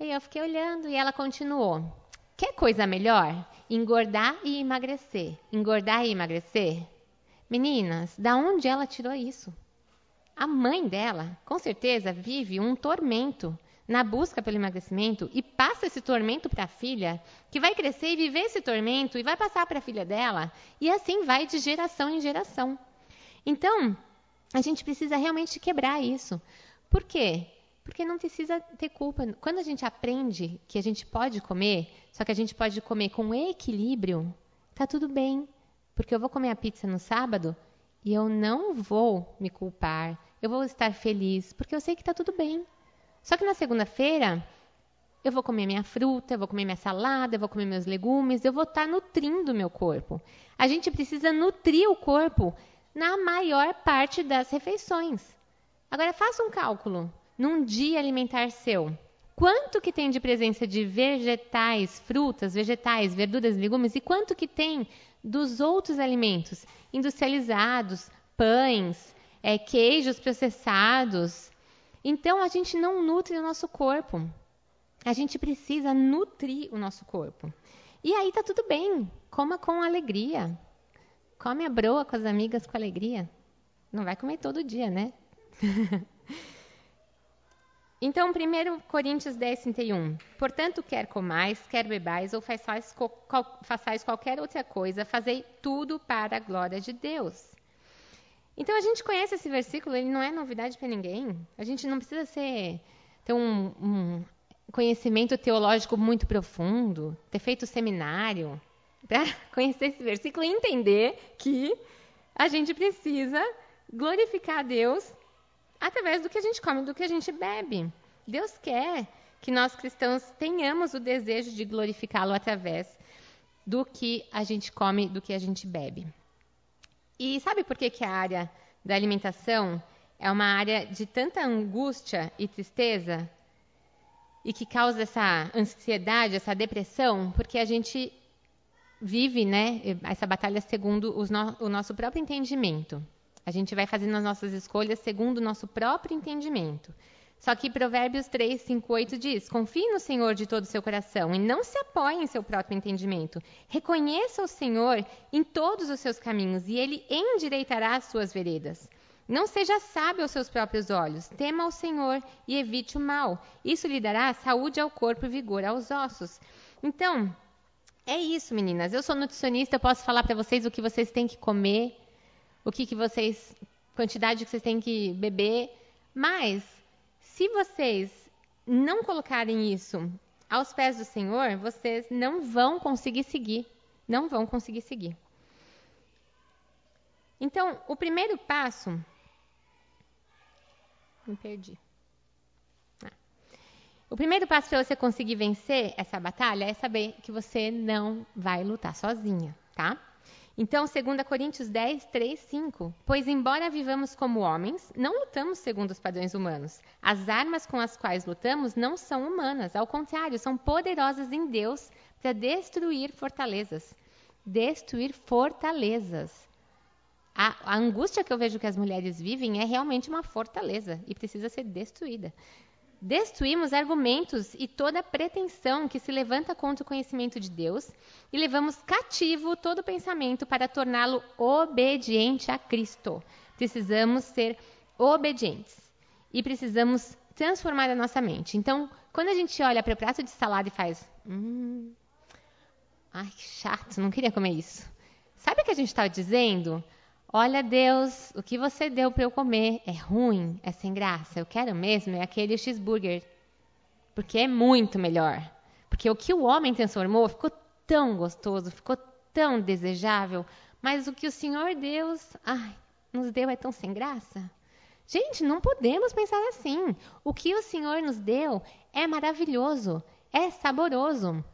E eu fiquei olhando e ela continuou. Quer coisa melhor? Engordar e emagrecer. Engordar e emagrecer? Meninas, da onde ela tirou isso? A mãe dela, com certeza, vive um tormento na busca pelo emagrecimento e passa esse tormento para a filha, que vai crescer e viver esse tormento e vai passar para a filha dela, e assim vai de geração em geração. Então, a gente precisa realmente quebrar isso. Por quê? Porque não precisa ter culpa. Quando a gente aprende que a gente pode comer, só que a gente pode comer com equilíbrio, tá tudo bem. Porque eu vou comer a pizza no sábado e eu não vou me culpar. Eu vou estar feliz, porque eu sei que tá tudo bem. Só que na segunda-feira, eu vou comer minha fruta, eu vou comer minha salada, eu vou comer meus legumes, eu vou estar tá nutrindo o meu corpo. A gente precisa nutrir o corpo na maior parte das refeições. Agora faça um cálculo num dia alimentar seu, quanto que tem de presença de vegetais, frutas, vegetais, verduras, legumes e quanto que tem dos outros alimentos industrializados, pães, é, queijos processados. Então a gente não nutre o nosso corpo. A gente precisa nutrir o nosso corpo. E aí tá tudo bem. Coma com alegria. Come a broa com as amigas com alegria. Não vai comer todo dia, né? [laughs] Então, 1 Coríntios 10, 31. Portanto, quer comais, quer bebais, ou façais, façais qualquer outra coisa, fazei tudo para a glória de Deus. Então, a gente conhece esse versículo, ele não é novidade para ninguém. A gente não precisa ser, ter um, um conhecimento teológico muito profundo, ter feito seminário. [laughs] para conhecer esse versículo e entender que a gente precisa glorificar a Deus através do que a gente come, do que a gente bebe. Deus quer que nós cristãos tenhamos o desejo de glorificá-lo através do que a gente come, do que a gente bebe. E sabe por que, que a área da alimentação é uma área de tanta angústia e tristeza e que causa essa ansiedade, essa depressão? Porque a gente vive, né, essa batalha segundo no, o nosso próprio entendimento. A gente vai fazendo as nossas escolhas segundo o nosso próprio entendimento. Só que Provérbios 3, 5, 8 diz: Confie no Senhor de todo o seu coração e não se apoie em seu próprio entendimento. Reconheça o Senhor em todos os seus caminhos e ele endireitará as suas veredas. Não seja sábio aos seus próprios olhos. Tema ao Senhor e evite o mal. Isso lhe dará saúde ao corpo e vigor aos ossos. Então, é isso, meninas. Eu sou nutricionista, eu posso falar para vocês o que vocês têm que comer, o que, que vocês, quantidade que vocês têm que beber, mas se vocês não colocarem isso aos pés do Senhor, vocês não vão conseguir seguir. Não vão conseguir seguir. Então, o primeiro passo. Me perdi. Ah. O primeiro passo para você conseguir vencer essa batalha é saber que você não vai lutar sozinha, tá? Então, 2 Coríntios 10, 3, 5. Pois, embora vivamos como homens, não lutamos segundo os padrões humanos. As armas com as quais lutamos não são humanas, ao contrário, são poderosas em Deus para destruir fortalezas. Destruir fortalezas. A, a, angústia que eu vejo que as mulheres vivem é realmente uma fortaleza e precisa ser destruída. Destruímos argumentos e toda pretensão que se levanta contra o conhecimento de Deus e levamos cativo todo pensamento para torná-lo obediente a Cristo. Precisamos ser obedientes e precisamos transformar a nossa mente. Então, quando a gente olha para o prato de salada e faz. Hum, ai, que chato, não queria comer isso. Sabe o que a gente está dizendo? Olha, Deus, o que você deu para eu comer é ruim, é sem graça. Eu quero mesmo é aquele cheeseburger. Porque é muito melhor. Porque o que o homem transformou ficou tão gostoso, ficou tão desejável. Mas o que o Senhor Deus ai, nos deu é tão sem graça. Gente, não podemos pensar assim. O que o Senhor nos deu é maravilhoso, é saboroso.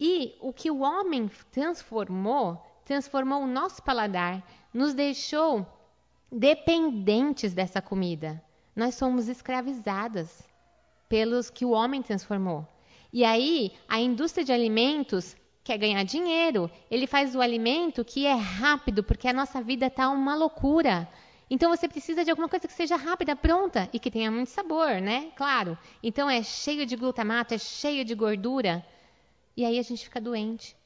E o que o homem transformou, transformou o nosso paladar, nos deixou dependentes dessa comida. Nós somos escravizadas pelos que o homem transformou. E aí, a indústria de alimentos quer ganhar dinheiro. Ele faz o alimento que é rápido, porque a nossa vida está uma loucura. Então você precisa de alguma coisa que seja rápida, pronta e que tenha muito sabor, né? Claro. Então é cheio de glutamato, é cheio de gordura. E aí a gente fica doente.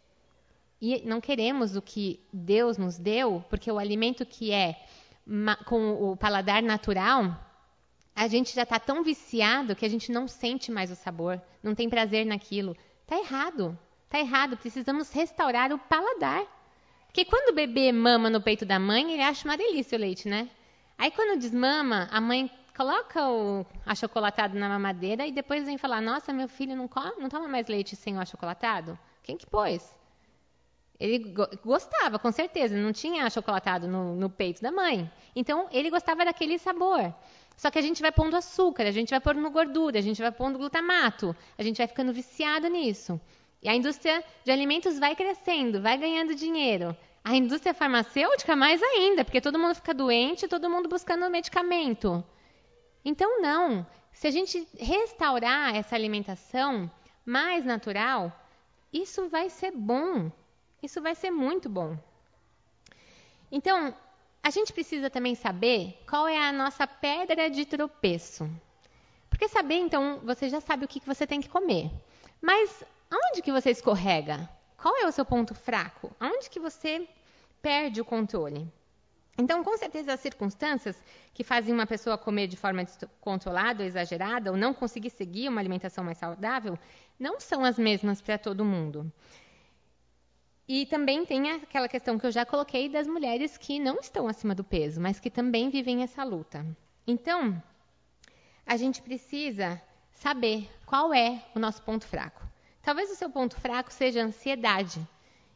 E não queremos o que Deus nos deu, porque o alimento que é com o paladar natural, a gente já está tão viciado que a gente não sente mais o sabor, não tem prazer naquilo. Está errado, está errado. Precisamos restaurar o paladar. Porque quando o bebê mama no peito da mãe, ele acha uma delícia o leite, né? Aí quando desmama, a mãe coloca o achocolatado na mamadeira e depois vem falar: Nossa, meu filho não, come, não toma mais leite sem o achocolatado? Quem que pôs? Ele gostava, com certeza, não tinha achocolatado no, no, peito da mãe. Então, ele gostava daquele sabor. Só que a gente vai pondo açúcar, a gente vai pondo gordura, a gente vai pondo glutamato, a gente vai ficando viciado nisso. E a indústria de alimentos vai crescendo, vai ganhando dinheiro. A indústria farmacêutica mais ainda, porque todo mundo fica doente, todo mundo buscando medicamento. Então, não. Se a gente restaurar essa alimentação mais natural, isso vai ser bom isso vai ser muito bom. Então, a gente precisa também saber qual é a nossa pedra de tropeço. Porque saber, então, você já sabe o que você tem que comer. Mas aonde que você escorrega? Qual é o seu ponto fraco? Aonde que você perde o controle? Então, com certeza, as circunstâncias que fazem uma pessoa comer de forma descontrolada ou exagerada, ou não conseguir seguir uma alimentação mais saudável, não são as mesmas para todo mundo. E também tem aquela questão que eu já coloquei das mulheres que não estão acima do peso, mas que também vivem essa luta. Então, a gente precisa saber qual é o nosso ponto fraco. Talvez o seu ponto fraco seja a ansiedade.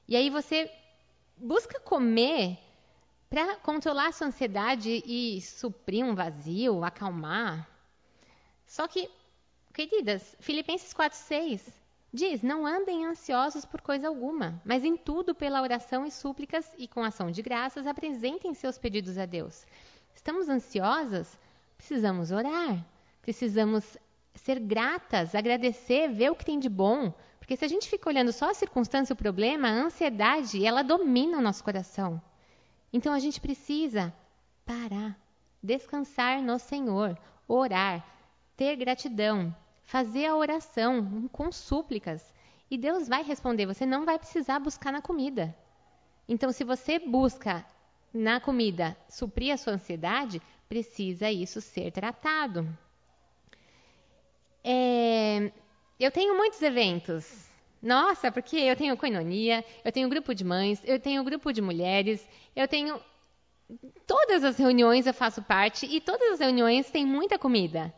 E aí você busca comer para controlar a sua ansiedade e suprir um vazio, acalmar. Só que, queridas, Filipenses 4:6 diz: "Não andem ansiosos por coisa alguma, mas em tudo pela oração e súplicas e com ação de graças apresentem seus pedidos a Deus." Estamos ansiosas? Precisamos orar. Precisamos ser gratas, agradecer, ver o que tem de bom, porque se a gente fica olhando só a circunstância, o problema, a ansiedade, ela domina o nosso coração. Então a gente precisa parar, descansar no Senhor, orar, ter gratidão, fazer a oração com súplicas. E Deus vai responder, você não vai precisar buscar na comida. Então, se você busca na comida suprir a sua ansiedade, precisa isso ser tratado. É, eu tenho muitos eventos nossa, porque eu tenho coinonia, eu tenho grupo de mães, eu tenho grupo de mulheres, eu tenho. Todas as reuniões eu faço parte e todas as reuniões têm muita comida.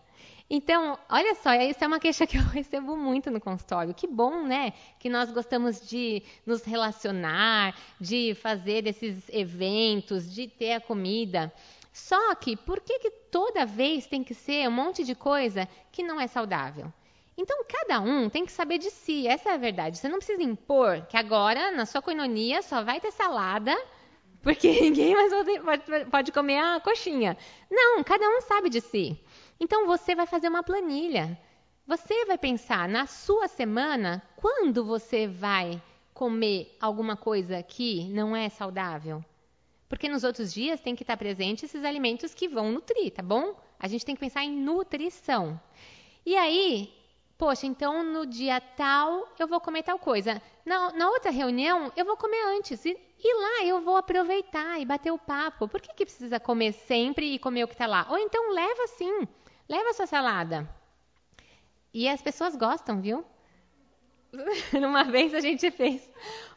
Então, olha só, isso é uma queixa [laughs] que eu recebo muito no consultório. Que bom, né? Que nós gostamos de nos relacionar, de fazer esses eventos, de ter a comida. Só que, por que, que toda vez tem que ser um monte de coisa que não é saudável? Então, cada um tem que saber de si, essa é a verdade. Você não precisa impor que agora, na sua coinonia, só vai ter salada, porque [laughs] ninguém mais pode, pode comer a coxinha. Não, cada um sabe de si. Então, você vai fazer uma planilha. Você vai pensar na sua semana quando você vai comer alguma coisa que não é saudável. Porque nos outros dias tem que estar presente esses alimentos que vão nutrir, tá bom? A gente tem que pensar em nutrição. E aí, Poxa, então no dia tal eu vou comer tal coisa. Na, na outra reunião eu vou comer antes. E, e, lá eu vou aproveitar e bater o papo. Por que, que precisa comer sempre e comer o que está lá? Ou então leva sim, leva sua salada. E as pessoas gostam, viu? [laughs] Uma vez a gente fez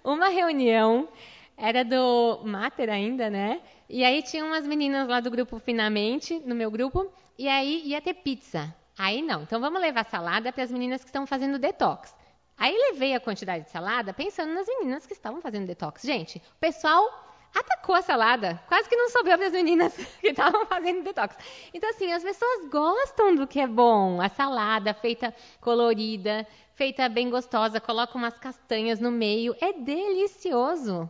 uma reunião, era do Mater ainda, né? E aí tinha umas meninas lá do grupo Finamente, no meu grupo, e aí ia ter pizza. Aí não. Então vamos levar salada para as meninas que estão fazendo detox. Aí levei a quantidade de salada pensando nas meninas que estavam fazendo detox. Gente, o pessoal atacou a salada. Quase que não sobrou para as meninas [laughs] que estavam fazendo detox. Então, assim, as pessoas gostam do que é bom. A salada feita colorida, feita bem gostosa, coloca umas castanhas no meio. É delicioso.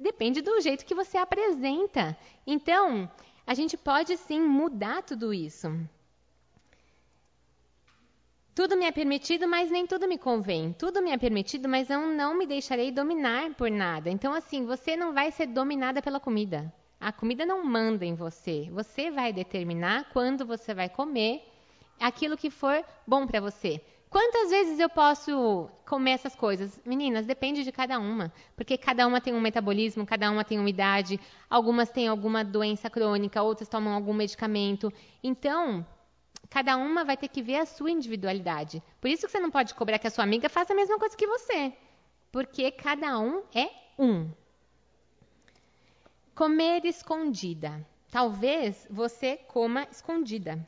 Depende do jeito que você apresenta. Então, a gente pode sim mudar tudo isso. Tudo me é permitido, mas nem tudo me convém. Tudo me é permitido, mas eu não me deixarei dominar por nada. Então, assim, você não vai ser dominada pela comida. A comida não manda em você. Você vai determinar quando você vai comer aquilo que for bom para você. Quantas vezes eu posso comer essas coisas? Meninas, depende de cada uma, porque cada uma tem um metabolismo, cada uma tem uma idade, algumas têm alguma doença crônica, outras tomam algum medicamento. Então, Cada uma vai ter que ver a sua individualidade. Por isso que você não pode cobrar que a sua amiga faça a mesma coisa que você. Porque cada um é um. Comer escondida. Talvez você coma escondida.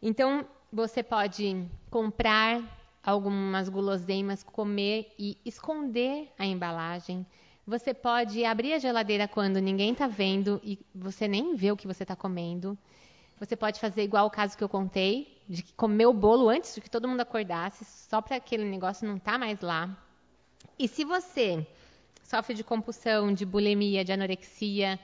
Então, você pode comprar algumas guloseimas, comer e esconder a embalagem. Você pode abrir a geladeira quando ninguém está vendo e você nem vê o que você está comendo. Você pode fazer igual o caso que eu contei, de comer o bolo antes de que todo mundo acordasse, só para aquele negócio não estar tá mais lá. E se você sofre de compulsão, de bulimia, de anorexia,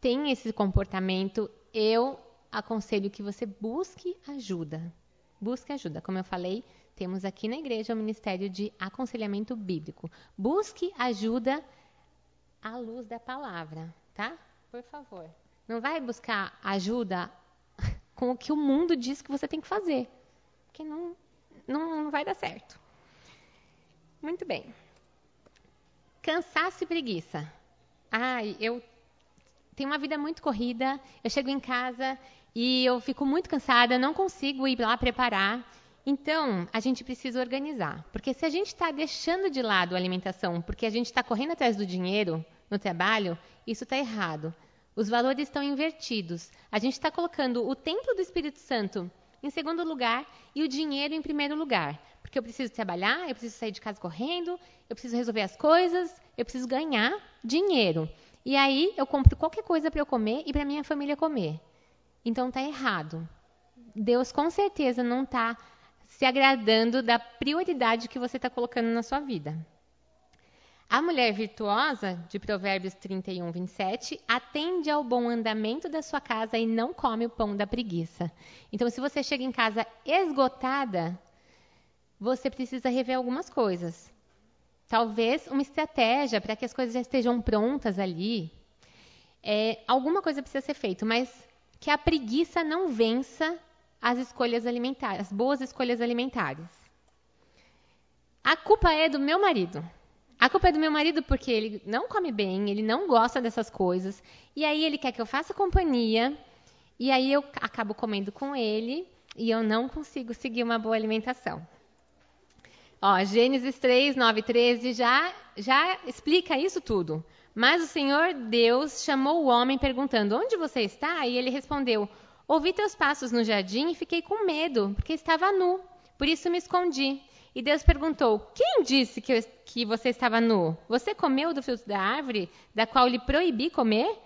tem esse comportamento, eu aconselho que você busque ajuda. Busque ajuda. Como eu falei, temos aqui na igreja o Ministério de Aconselhamento Bíblico. Busque ajuda à luz da palavra, tá? Por favor. Não vai buscar ajuda com o que o mundo diz que você tem que fazer. Porque não, não, não vai dar certo. Muito bem. Cansaço e preguiça. Ai, eu tenho uma vida muito corrida, eu chego em casa e eu fico muito cansada, não consigo ir lá preparar. Então, a gente precisa organizar. Porque se a gente está deixando de lado a alimentação porque a gente está correndo atrás do dinheiro no trabalho, isso está errado. Os valores estão invertidos. A gente está colocando o templo do Espírito Santo em segundo lugar e o dinheiro em primeiro lugar. porque eu preciso trabalhar, eu preciso sair de casa correndo, eu preciso resolver as coisas, eu preciso ganhar dinheiro. E aí eu compro qualquer coisa para eu comer e para minha família comer. Então tá errado. Deus com certeza não está se agradando da prioridade que você está colocando na sua vida. A mulher virtuosa, de Provérbios 31, 27, atende ao bom andamento da sua casa e não come o pão da preguiça. Então, se você chega em casa esgotada, você precisa rever algumas coisas. Talvez uma estratégia para que as coisas já estejam prontas ali. É, alguma coisa precisa ser feita, mas que a preguiça não vença as escolhas alimentares, as boas escolhas alimentares. A culpa é do meu marido. A culpa é do meu marido porque ele não come bem, ele não gosta dessas coisas, e aí ele quer que eu faça companhia, e aí eu acabo comendo com ele e eu não consigo seguir uma boa alimentação. Ó, Gênesis 3, 9 13 já, já explica isso tudo. Mas o Senhor Deus chamou o homem perguntando: Onde você está? E ele respondeu: Ouvi teus passos no jardim e fiquei com medo, porque estava nu. Por isso me escondi. E Deus perguntou: Quem disse que, eu, que você estava nu? Você comeu do fruto da árvore da qual lhe proibi comer?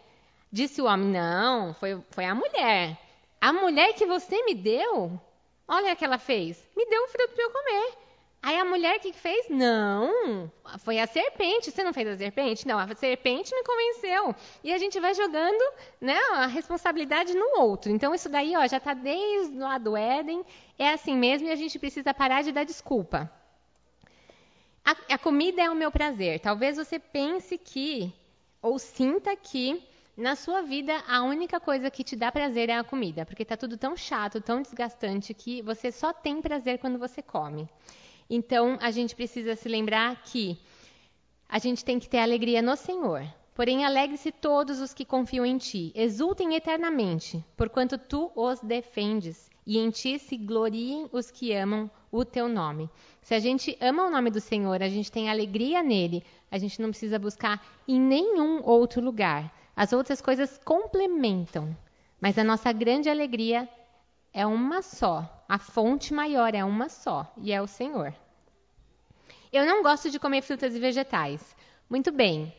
Disse o homem: Não, foi, foi a mulher. A mulher que você me deu? Olha o que ela fez. Me deu um fruto para eu comer. Aí a mulher que fez? Não, foi a serpente. Você não fez a serpente? Não, a serpente me convenceu. E a gente vai jogando né, a responsabilidade no outro. Então isso daí ó, já está desde lá do Éden. É assim mesmo e a gente precisa parar de dar desculpa. A, a comida é o meu prazer. Talvez você pense que, ou sinta que, na sua vida, a única coisa que te dá prazer é a comida, porque está tudo tão chato, tão desgastante, que você só tem prazer quando você come. Então, a gente precisa se lembrar que a gente tem que ter alegria no Senhor. Porém, alegre-se todos os que confiam em ti, exultem eternamente, porquanto tu os defendes, e em ti se gloriem os que amam o teu nome. Se a gente ama o nome do Senhor, a gente tem alegria nele, a gente não precisa buscar em nenhum outro lugar. As outras coisas complementam, mas a nossa grande alegria é uma só. A fonte maior é uma só, e é o Senhor. Eu não gosto de comer frutas e vegetais. Muito bem.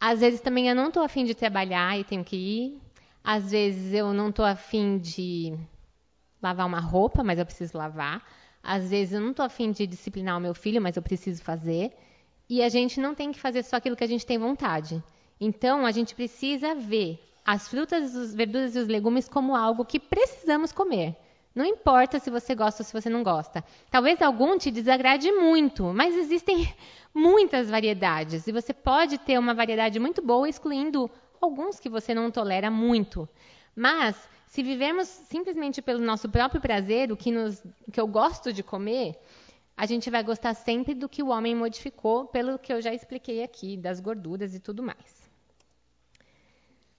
Às vezes também eu não estou afim de trabalhar e tenho que ir. Às vezes eu não estou afim de lavar uma roupa, mas eu preciso lavar. Às vezes eu não estou afim de disciplinar o meu filho, mas eu preciso fazer. E a gente não tem que fazer só aquilo que a gente tem vontade. Então a gente precisa ver as frutas, as verduras e os legumes como algo que precisamos comer. Não importa se você gosta ou se você não gosta. Talvez algum te desagrade muito, mas existem muitas variedades e você pode ter uma variedade muito boa excluindo alguns que você não tolera muito. Mas se vivermos simplesmente pelo nosso próprio prazer, o que, nos, que eu gosto de comer, a gente vai gostar sempre do que o homem modificou, pelo que eu já expliquei aqui, das gorduras e tudo mais.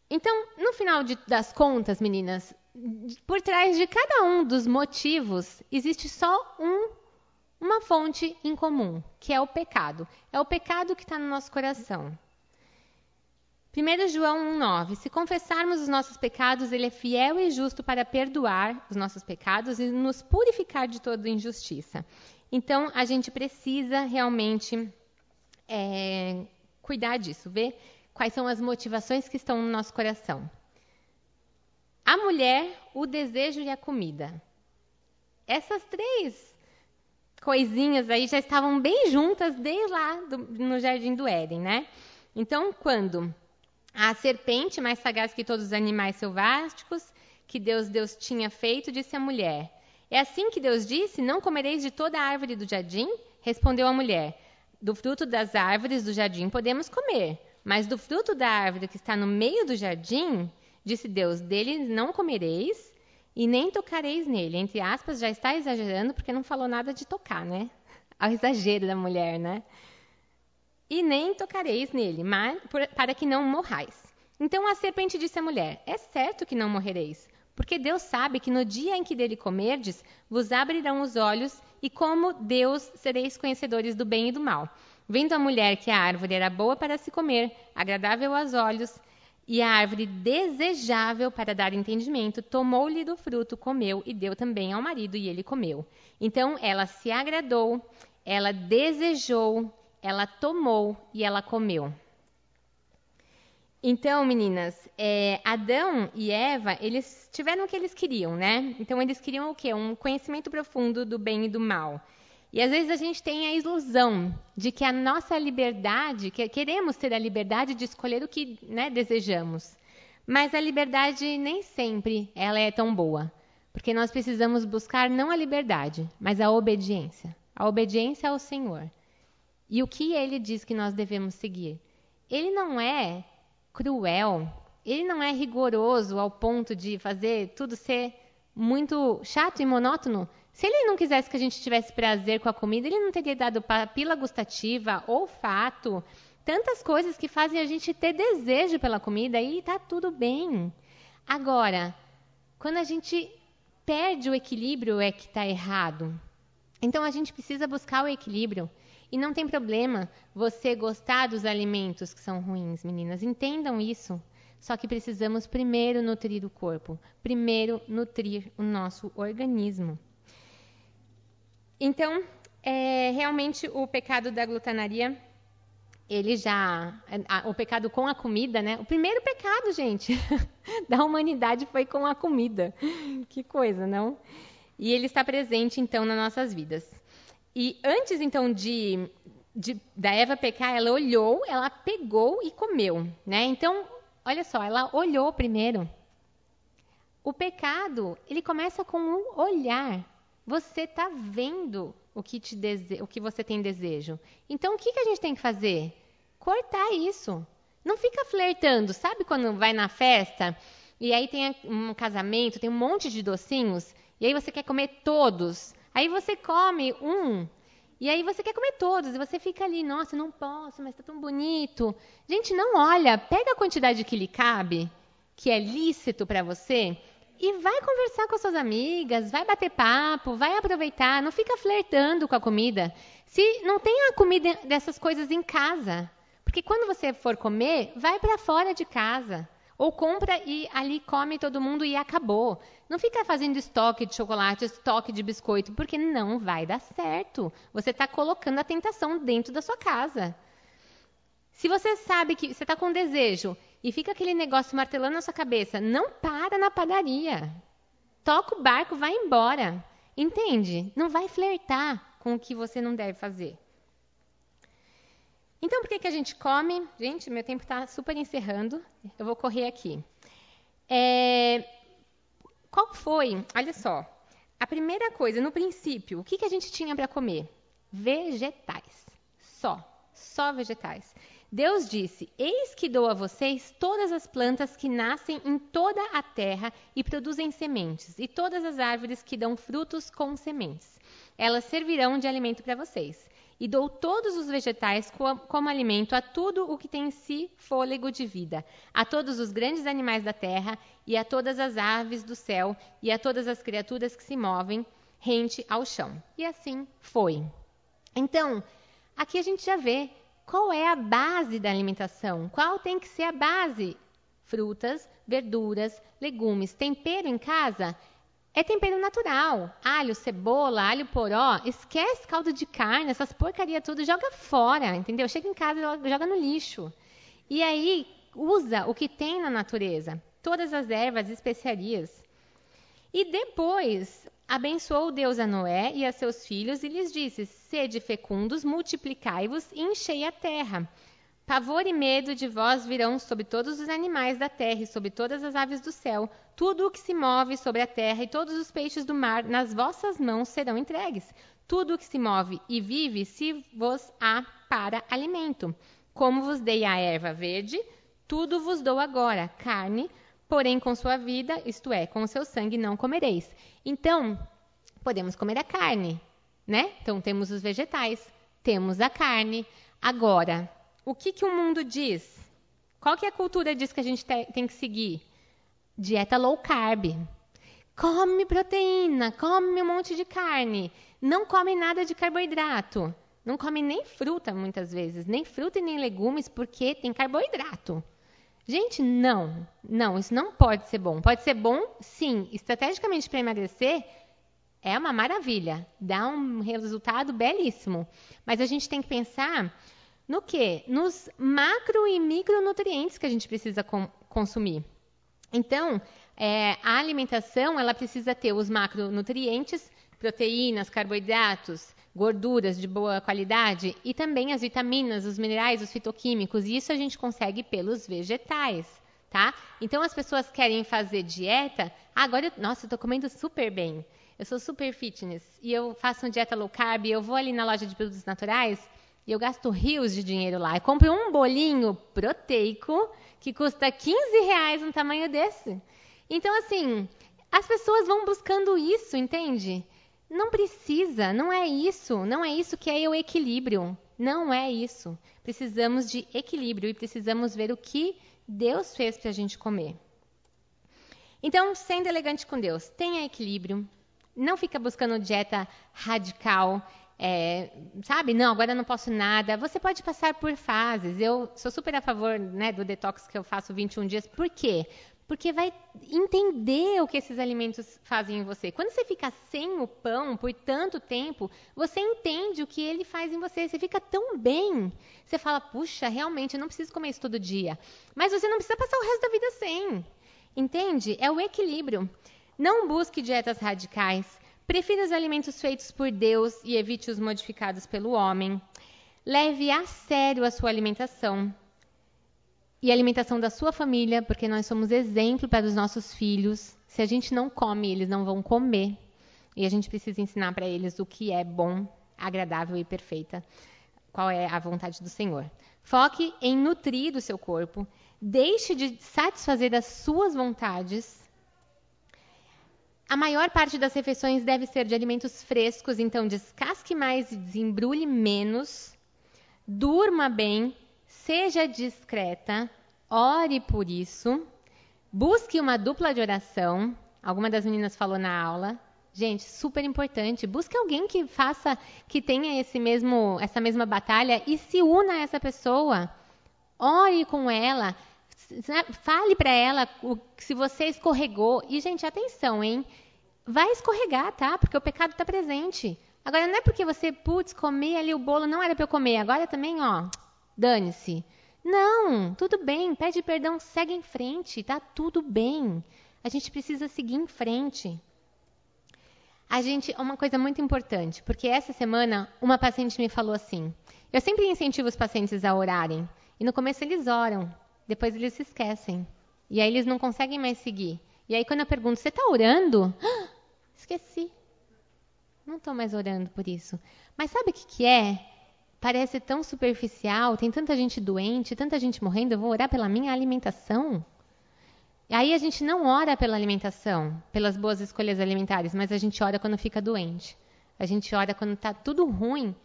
Então, no final de, das contas, meninas, por trás de cada um dos motivos existe só um, uma fonte em comum, que é o pecado. É o pecado que está no nosso coração. 1 João 1,9: Se confessarmos os nossos pecados, Ele é fiel e justo para perdoar os nossos pecados e nos purificar de toda injustiça. Então, a gente precisa realmente é, cuidar disso, ver quais são as motivações que estão no nosso coração. A mulher, o desejo e a comida. Essas três coisinhas aí já estavam bem juntas desde lá do, no jardim do Éden, né? Então, quando a serpente, mais sagaz que todos os animais selváticos que Deus, Deus tinha feito, disse à mulher: É assim que Deus disse: Não comereis de toda a árvore do jardim? Respondeu a mulher: Do fruto das árvores do jardim podemos comer, mas do fruto da árvore que está no meio do jardim, disse Deus: dele não comereis e nem tocareis nele. Entre aspas, já está exagerando porque não falou nada de tocar, né? [laughs] Ao exagero da mulher, né? E nem tocareis nele, mas para que não morrais. Então a serpente disse à mulher: É certo que não morrereis, porque Deus sabe que no dia em que dele comerdes, vos abrirão os olhos, e como Deus sereis conhecedores do bem e do mal. Vendo a mulher que a árvore era boa para se comer, agradável aos olhos e a árvore desejável para dar entendimento, tomou-lhe do fruto, comeu e deu também ao marido, e ele comeu. Então ela se agradou, ela desejou, ela tomou e ela comeu. Então, meninas, é, Adão e Eva, eles tiveram o que eles queriam, né? Então, eles queriam o quê? Um conhecimento profundo do bem e do mal. E às vezes a gente tem a ilusão de que a nossa liberdade, que queremos ter a liberdade de escolher o que né, desejamos. Mas a liberdade nem sempre ela é tão boa, porque nós precisamos buscar não a liberdade, mas a obediência. A obediência ao Senhor. E o que ele diz que nós devemos seguir? Ele não é cruel, ele não é rigoroso ao ponto de fazer tudo ser muito chato e monótono, se ele não quisesse que a gente tivesse prazer com a comida, ele não teria dado papila gustativa, olfato, tantas coisas que fazem a gente ter desejo pela comida e tá tudo bem. Agora, quando a gente perde o equilíbrio é que está errado. Então a gente precisa buscar o equilíbrio. E não tem problema você gostar dos alimentos que são ruins, meninas. Entendam isso. Só que precisamos primeiro nutrir o corpo, primeiro nutrir o nosso organismo. Então, é, realmente o pecado da glutanaria, ele já. A, o pecado com a comida, né? O primeiro pecado, gente, [laughs] da humanidade foi com a comida. Que coisa, não? E ele está presente, então, nas nossas vidas. E antes, então, de, de, da Eva pecar, ela olhou, ela pegou e comeu, né? Então, olha só, ela olhou primeiro. O pecado, ele começa com um olhar. Você está vendo o que, te dese... o que você tem desejo. Então, o que, que a gente tem que fazer? Cortar isso. Não fica flertando. Sabe quando vai na festa e aí tem um casamento, tem um monte de docinhos, e aí você quer comer todos. Aí você come um, e aí você quer comer todos, e você fica ali, nossa, não posso, mas está tão bonito. Gente, não olha, pega a quantidade que lhe cabe, que é lícito para você, e vai conversar com as suas amigas, vai bater papo, vai aproveitar, não fica flertando com a comida. Se não tem a comida dessas coisas em casa, porque quando você for comer, vai para fora de casa. Ou compra e ali come todo mundo e acabou. Não fica fazendo estoque de chocolate, estoque de biscoito, porque não vai dar certo. Você está colocando a tentação dentro da sua casa. Se você sabe que você está com desejo e fica aquele negócio martelando na sua cabeça, não para na padaria. Toca o barco, vai embora. Entende? Não vai flertar com o que você não deve fazer. Então, por que, que a gente come? Gente, meu tempo está super encerrando. Eu vou correr aqui. É... Qual foi? Olha só. A primeira coisa, no princípio, o que, que a gente tinha para comer? Vegetais. Só. Só vegetais. Deus disse: Eis que dou a vocês todas as plantas que nascem em toda a terra e produzem sementes, e todas as árvores que dão frutos com sementes. Elas servirão de alimento para vocês. E dou todos os vegetais como alimento a tudo o que tem em si fôlego de vida, a todos os grandes animais da terra, e a todas as aves do céu, e a todas as criaturas que se movem rente ao chão. E assim foi. Então, aqui a gente já vê qual é a base da alimentação? Qual tem que ser a base? Frutas, verduras, legumes, tempero em casa é tempero natural. Alho, cebola, alho poró. Esquece caldo de carne, essas porcaria tudo, joga fora, entendeu? Chega em casa e joga no lixo. E aí usa o que tem na natureza, todas as ervas, especiarias. E depois abençoou Deus a Noé e a seus filhos e lhes disse: Sede fecundos, multiplicai-vos e enchei a terra. Pavor e medo de vós virão sobre todos os animais da terra e sobre todas as aves do céu. Tudo o que se move sobre a terra e todos os peixes do mar nas vossas mãos serão entregues. Tudo o que se move e vive se vos há para alimento. Como vos dei a erva verde, tudo vos dou agora, carne, porém com sua vida, isto é, com o seu sangue não comereis. Então, podemos comer a carne, né? Então temos os vegetais, temos a carne. Agora, o que, que o mundo diz? Qual que é a cultura diz que a gente te, tem que seguir? Dieta low carb. Come proteína, come um monte de carne, não come nada de carboidrato. Não come nem fruta muitas vezes, nem fruta e nem legumes, porque tem carboidrato. Gente, não. Não, isso não pode ser bom. Pode ser bom, sim. Estrategicamente para emagrecer, é uma maravilha. Dá um resultado belíssimo. Mas a gente tem que pensar no quê? Nos macro e micronutrientes que a gente precisa com, consumir. Então, é, a alimentação ela precisa ter os macronutrientes, proteínas, carboidratos, gorduras de boa qualidade e também as vitaminas, os minerais, os fitoquímicos. E isso a gente consegue pelos vegetais, tá? Então as pessoas querem fazer dieta. Ah, agora, nossa, eu tô comendo super bem. Eu sou super fitness e eu faço uma dieta low carb. Eu vou ali na loja de produtos naturais e eu gasto rios de dinheiro lá. Eu compro um bolinho proteico que custa 15 reais um tamanho desse. Então, assim, as pessoas vão buscando isso, entende? Não precisa, não é isso, não é isso que é o equilíbrio. Não é isso. Precisamos de equilíbrio e precisamos ver o que Deus fez para a gente comer. Então, sendo elegante com Deus, tenha equilíbrio. Não fica buscando dieta radical, é, sabe? Não, agora não posso nada. Você pode passar por fases. Eu sou super a favor né, do detox que eu faço 21 dias. Por quê? Porque vai entender o que esses alimentos fazem em você. Quando você fica sem o pão por tanto tempo, você entende o que ele faz em você. Você fica tão bem. Você fala, puxa, realmente, eu não preciso comer isso todo dia. Mas você não precisa passar o resto da vida sem. Entende? É o equilíbrio. Não busque dietas radicais. Prefira os alimentos feitos por Deus e evite os modificados pelo homem. Leve a sério a sua alimentação e a alimentação da sua família, porque nós somos exemplo para os nossos filhos. Se a gente não come, eles não vão comer. E a gente precisa ensinar para eles o que é bom, agradável e perfeita. Qual é a vontade do Senhor. Foque em nutrir do seu corpo. Deixe de satisfazer as suas vontades. A maior parte das refeições deve ser de alimentos frescos, então descasque mais e desembrulhe menos. Durma bem, seja discreta, ore por isso, busque uma dupla de oração. Alguma das meninas falou na aula. Gente, super importante. Busque alguém que faça, que tenha esse mesmo, essa mesma batalha e se una a essa pessoa. Ore com ela, fale para ela se você escorregou. E, gente, atenção, hein? Vai escorregar, tá? Porque o pecado está presente. Agora, não é porque você, putz, comer ali o bolo, não era para eu comer. Agora também, ó, dane-se. Não, tudo bem, pede perdão, segue em frente, tá tudo bem. A gente precisa seguir em frente. A gente, uma coisa muito importante, porque essa semana uma paciente me falou assim: eu sempre incentivo os pacientes a orarem, e no começo eles oram, depois eles se esquecem, e aí eles não conseguem mais seguir. E aí quando eu pergunto: você está orando? Ah, [gasps] esqueci. Não estou mais orando por isso. Mas sabe o que, que é? Parece tão superficial, tem tanta gente doente, tanta gente morrendo, eu vou orar pela minha alimentação? Aí a gente não ora pela alimentação, pelas boas escolhas alimentares, mas a gente ora quando fica doente. A gente ora quando está tudo ruim,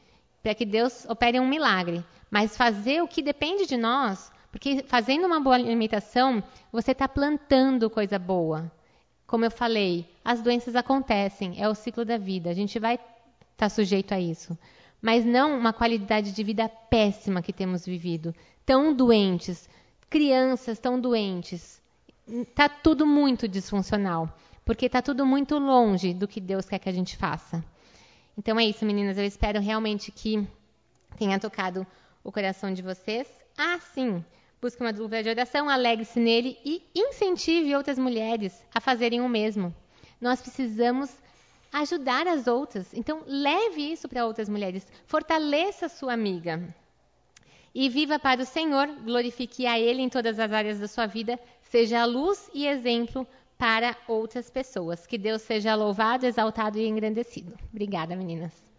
para que Deus opere um milagre. Mas fazer o que depende de nós, porque fazendo uma boa alimentação, você está plantando coisa boa. Como eu falei, as doenças acontecem, é o ciclo da vida, a gente vai estar tá sujeito a isso mas não uma qualidade de vida péssima que temos vivido. Tão doentes, crianças tão doentes. Está tudo muito disfuncional, porque está tudo muito longe do que Deus quer que a gente faça. Então é isso, meninas. Eu espero realmente que tenha tocado o coração de vocês. Ah, sim! Busque uma dúvida de oração, alegre-se nele e incentive outras mulheres a fazerem o mesmo. Nós precisamos ajudar as outras. Então, leve isso para outras mulheres. Fortaleça sua amiga. E viva para o Senhor, glorifique a Ele em todas as áreas da sua vida, seja luz e exemplo para outras pessoas. Que Deus seja louvado, exaltado e engrandecido. Obrigada, meninas.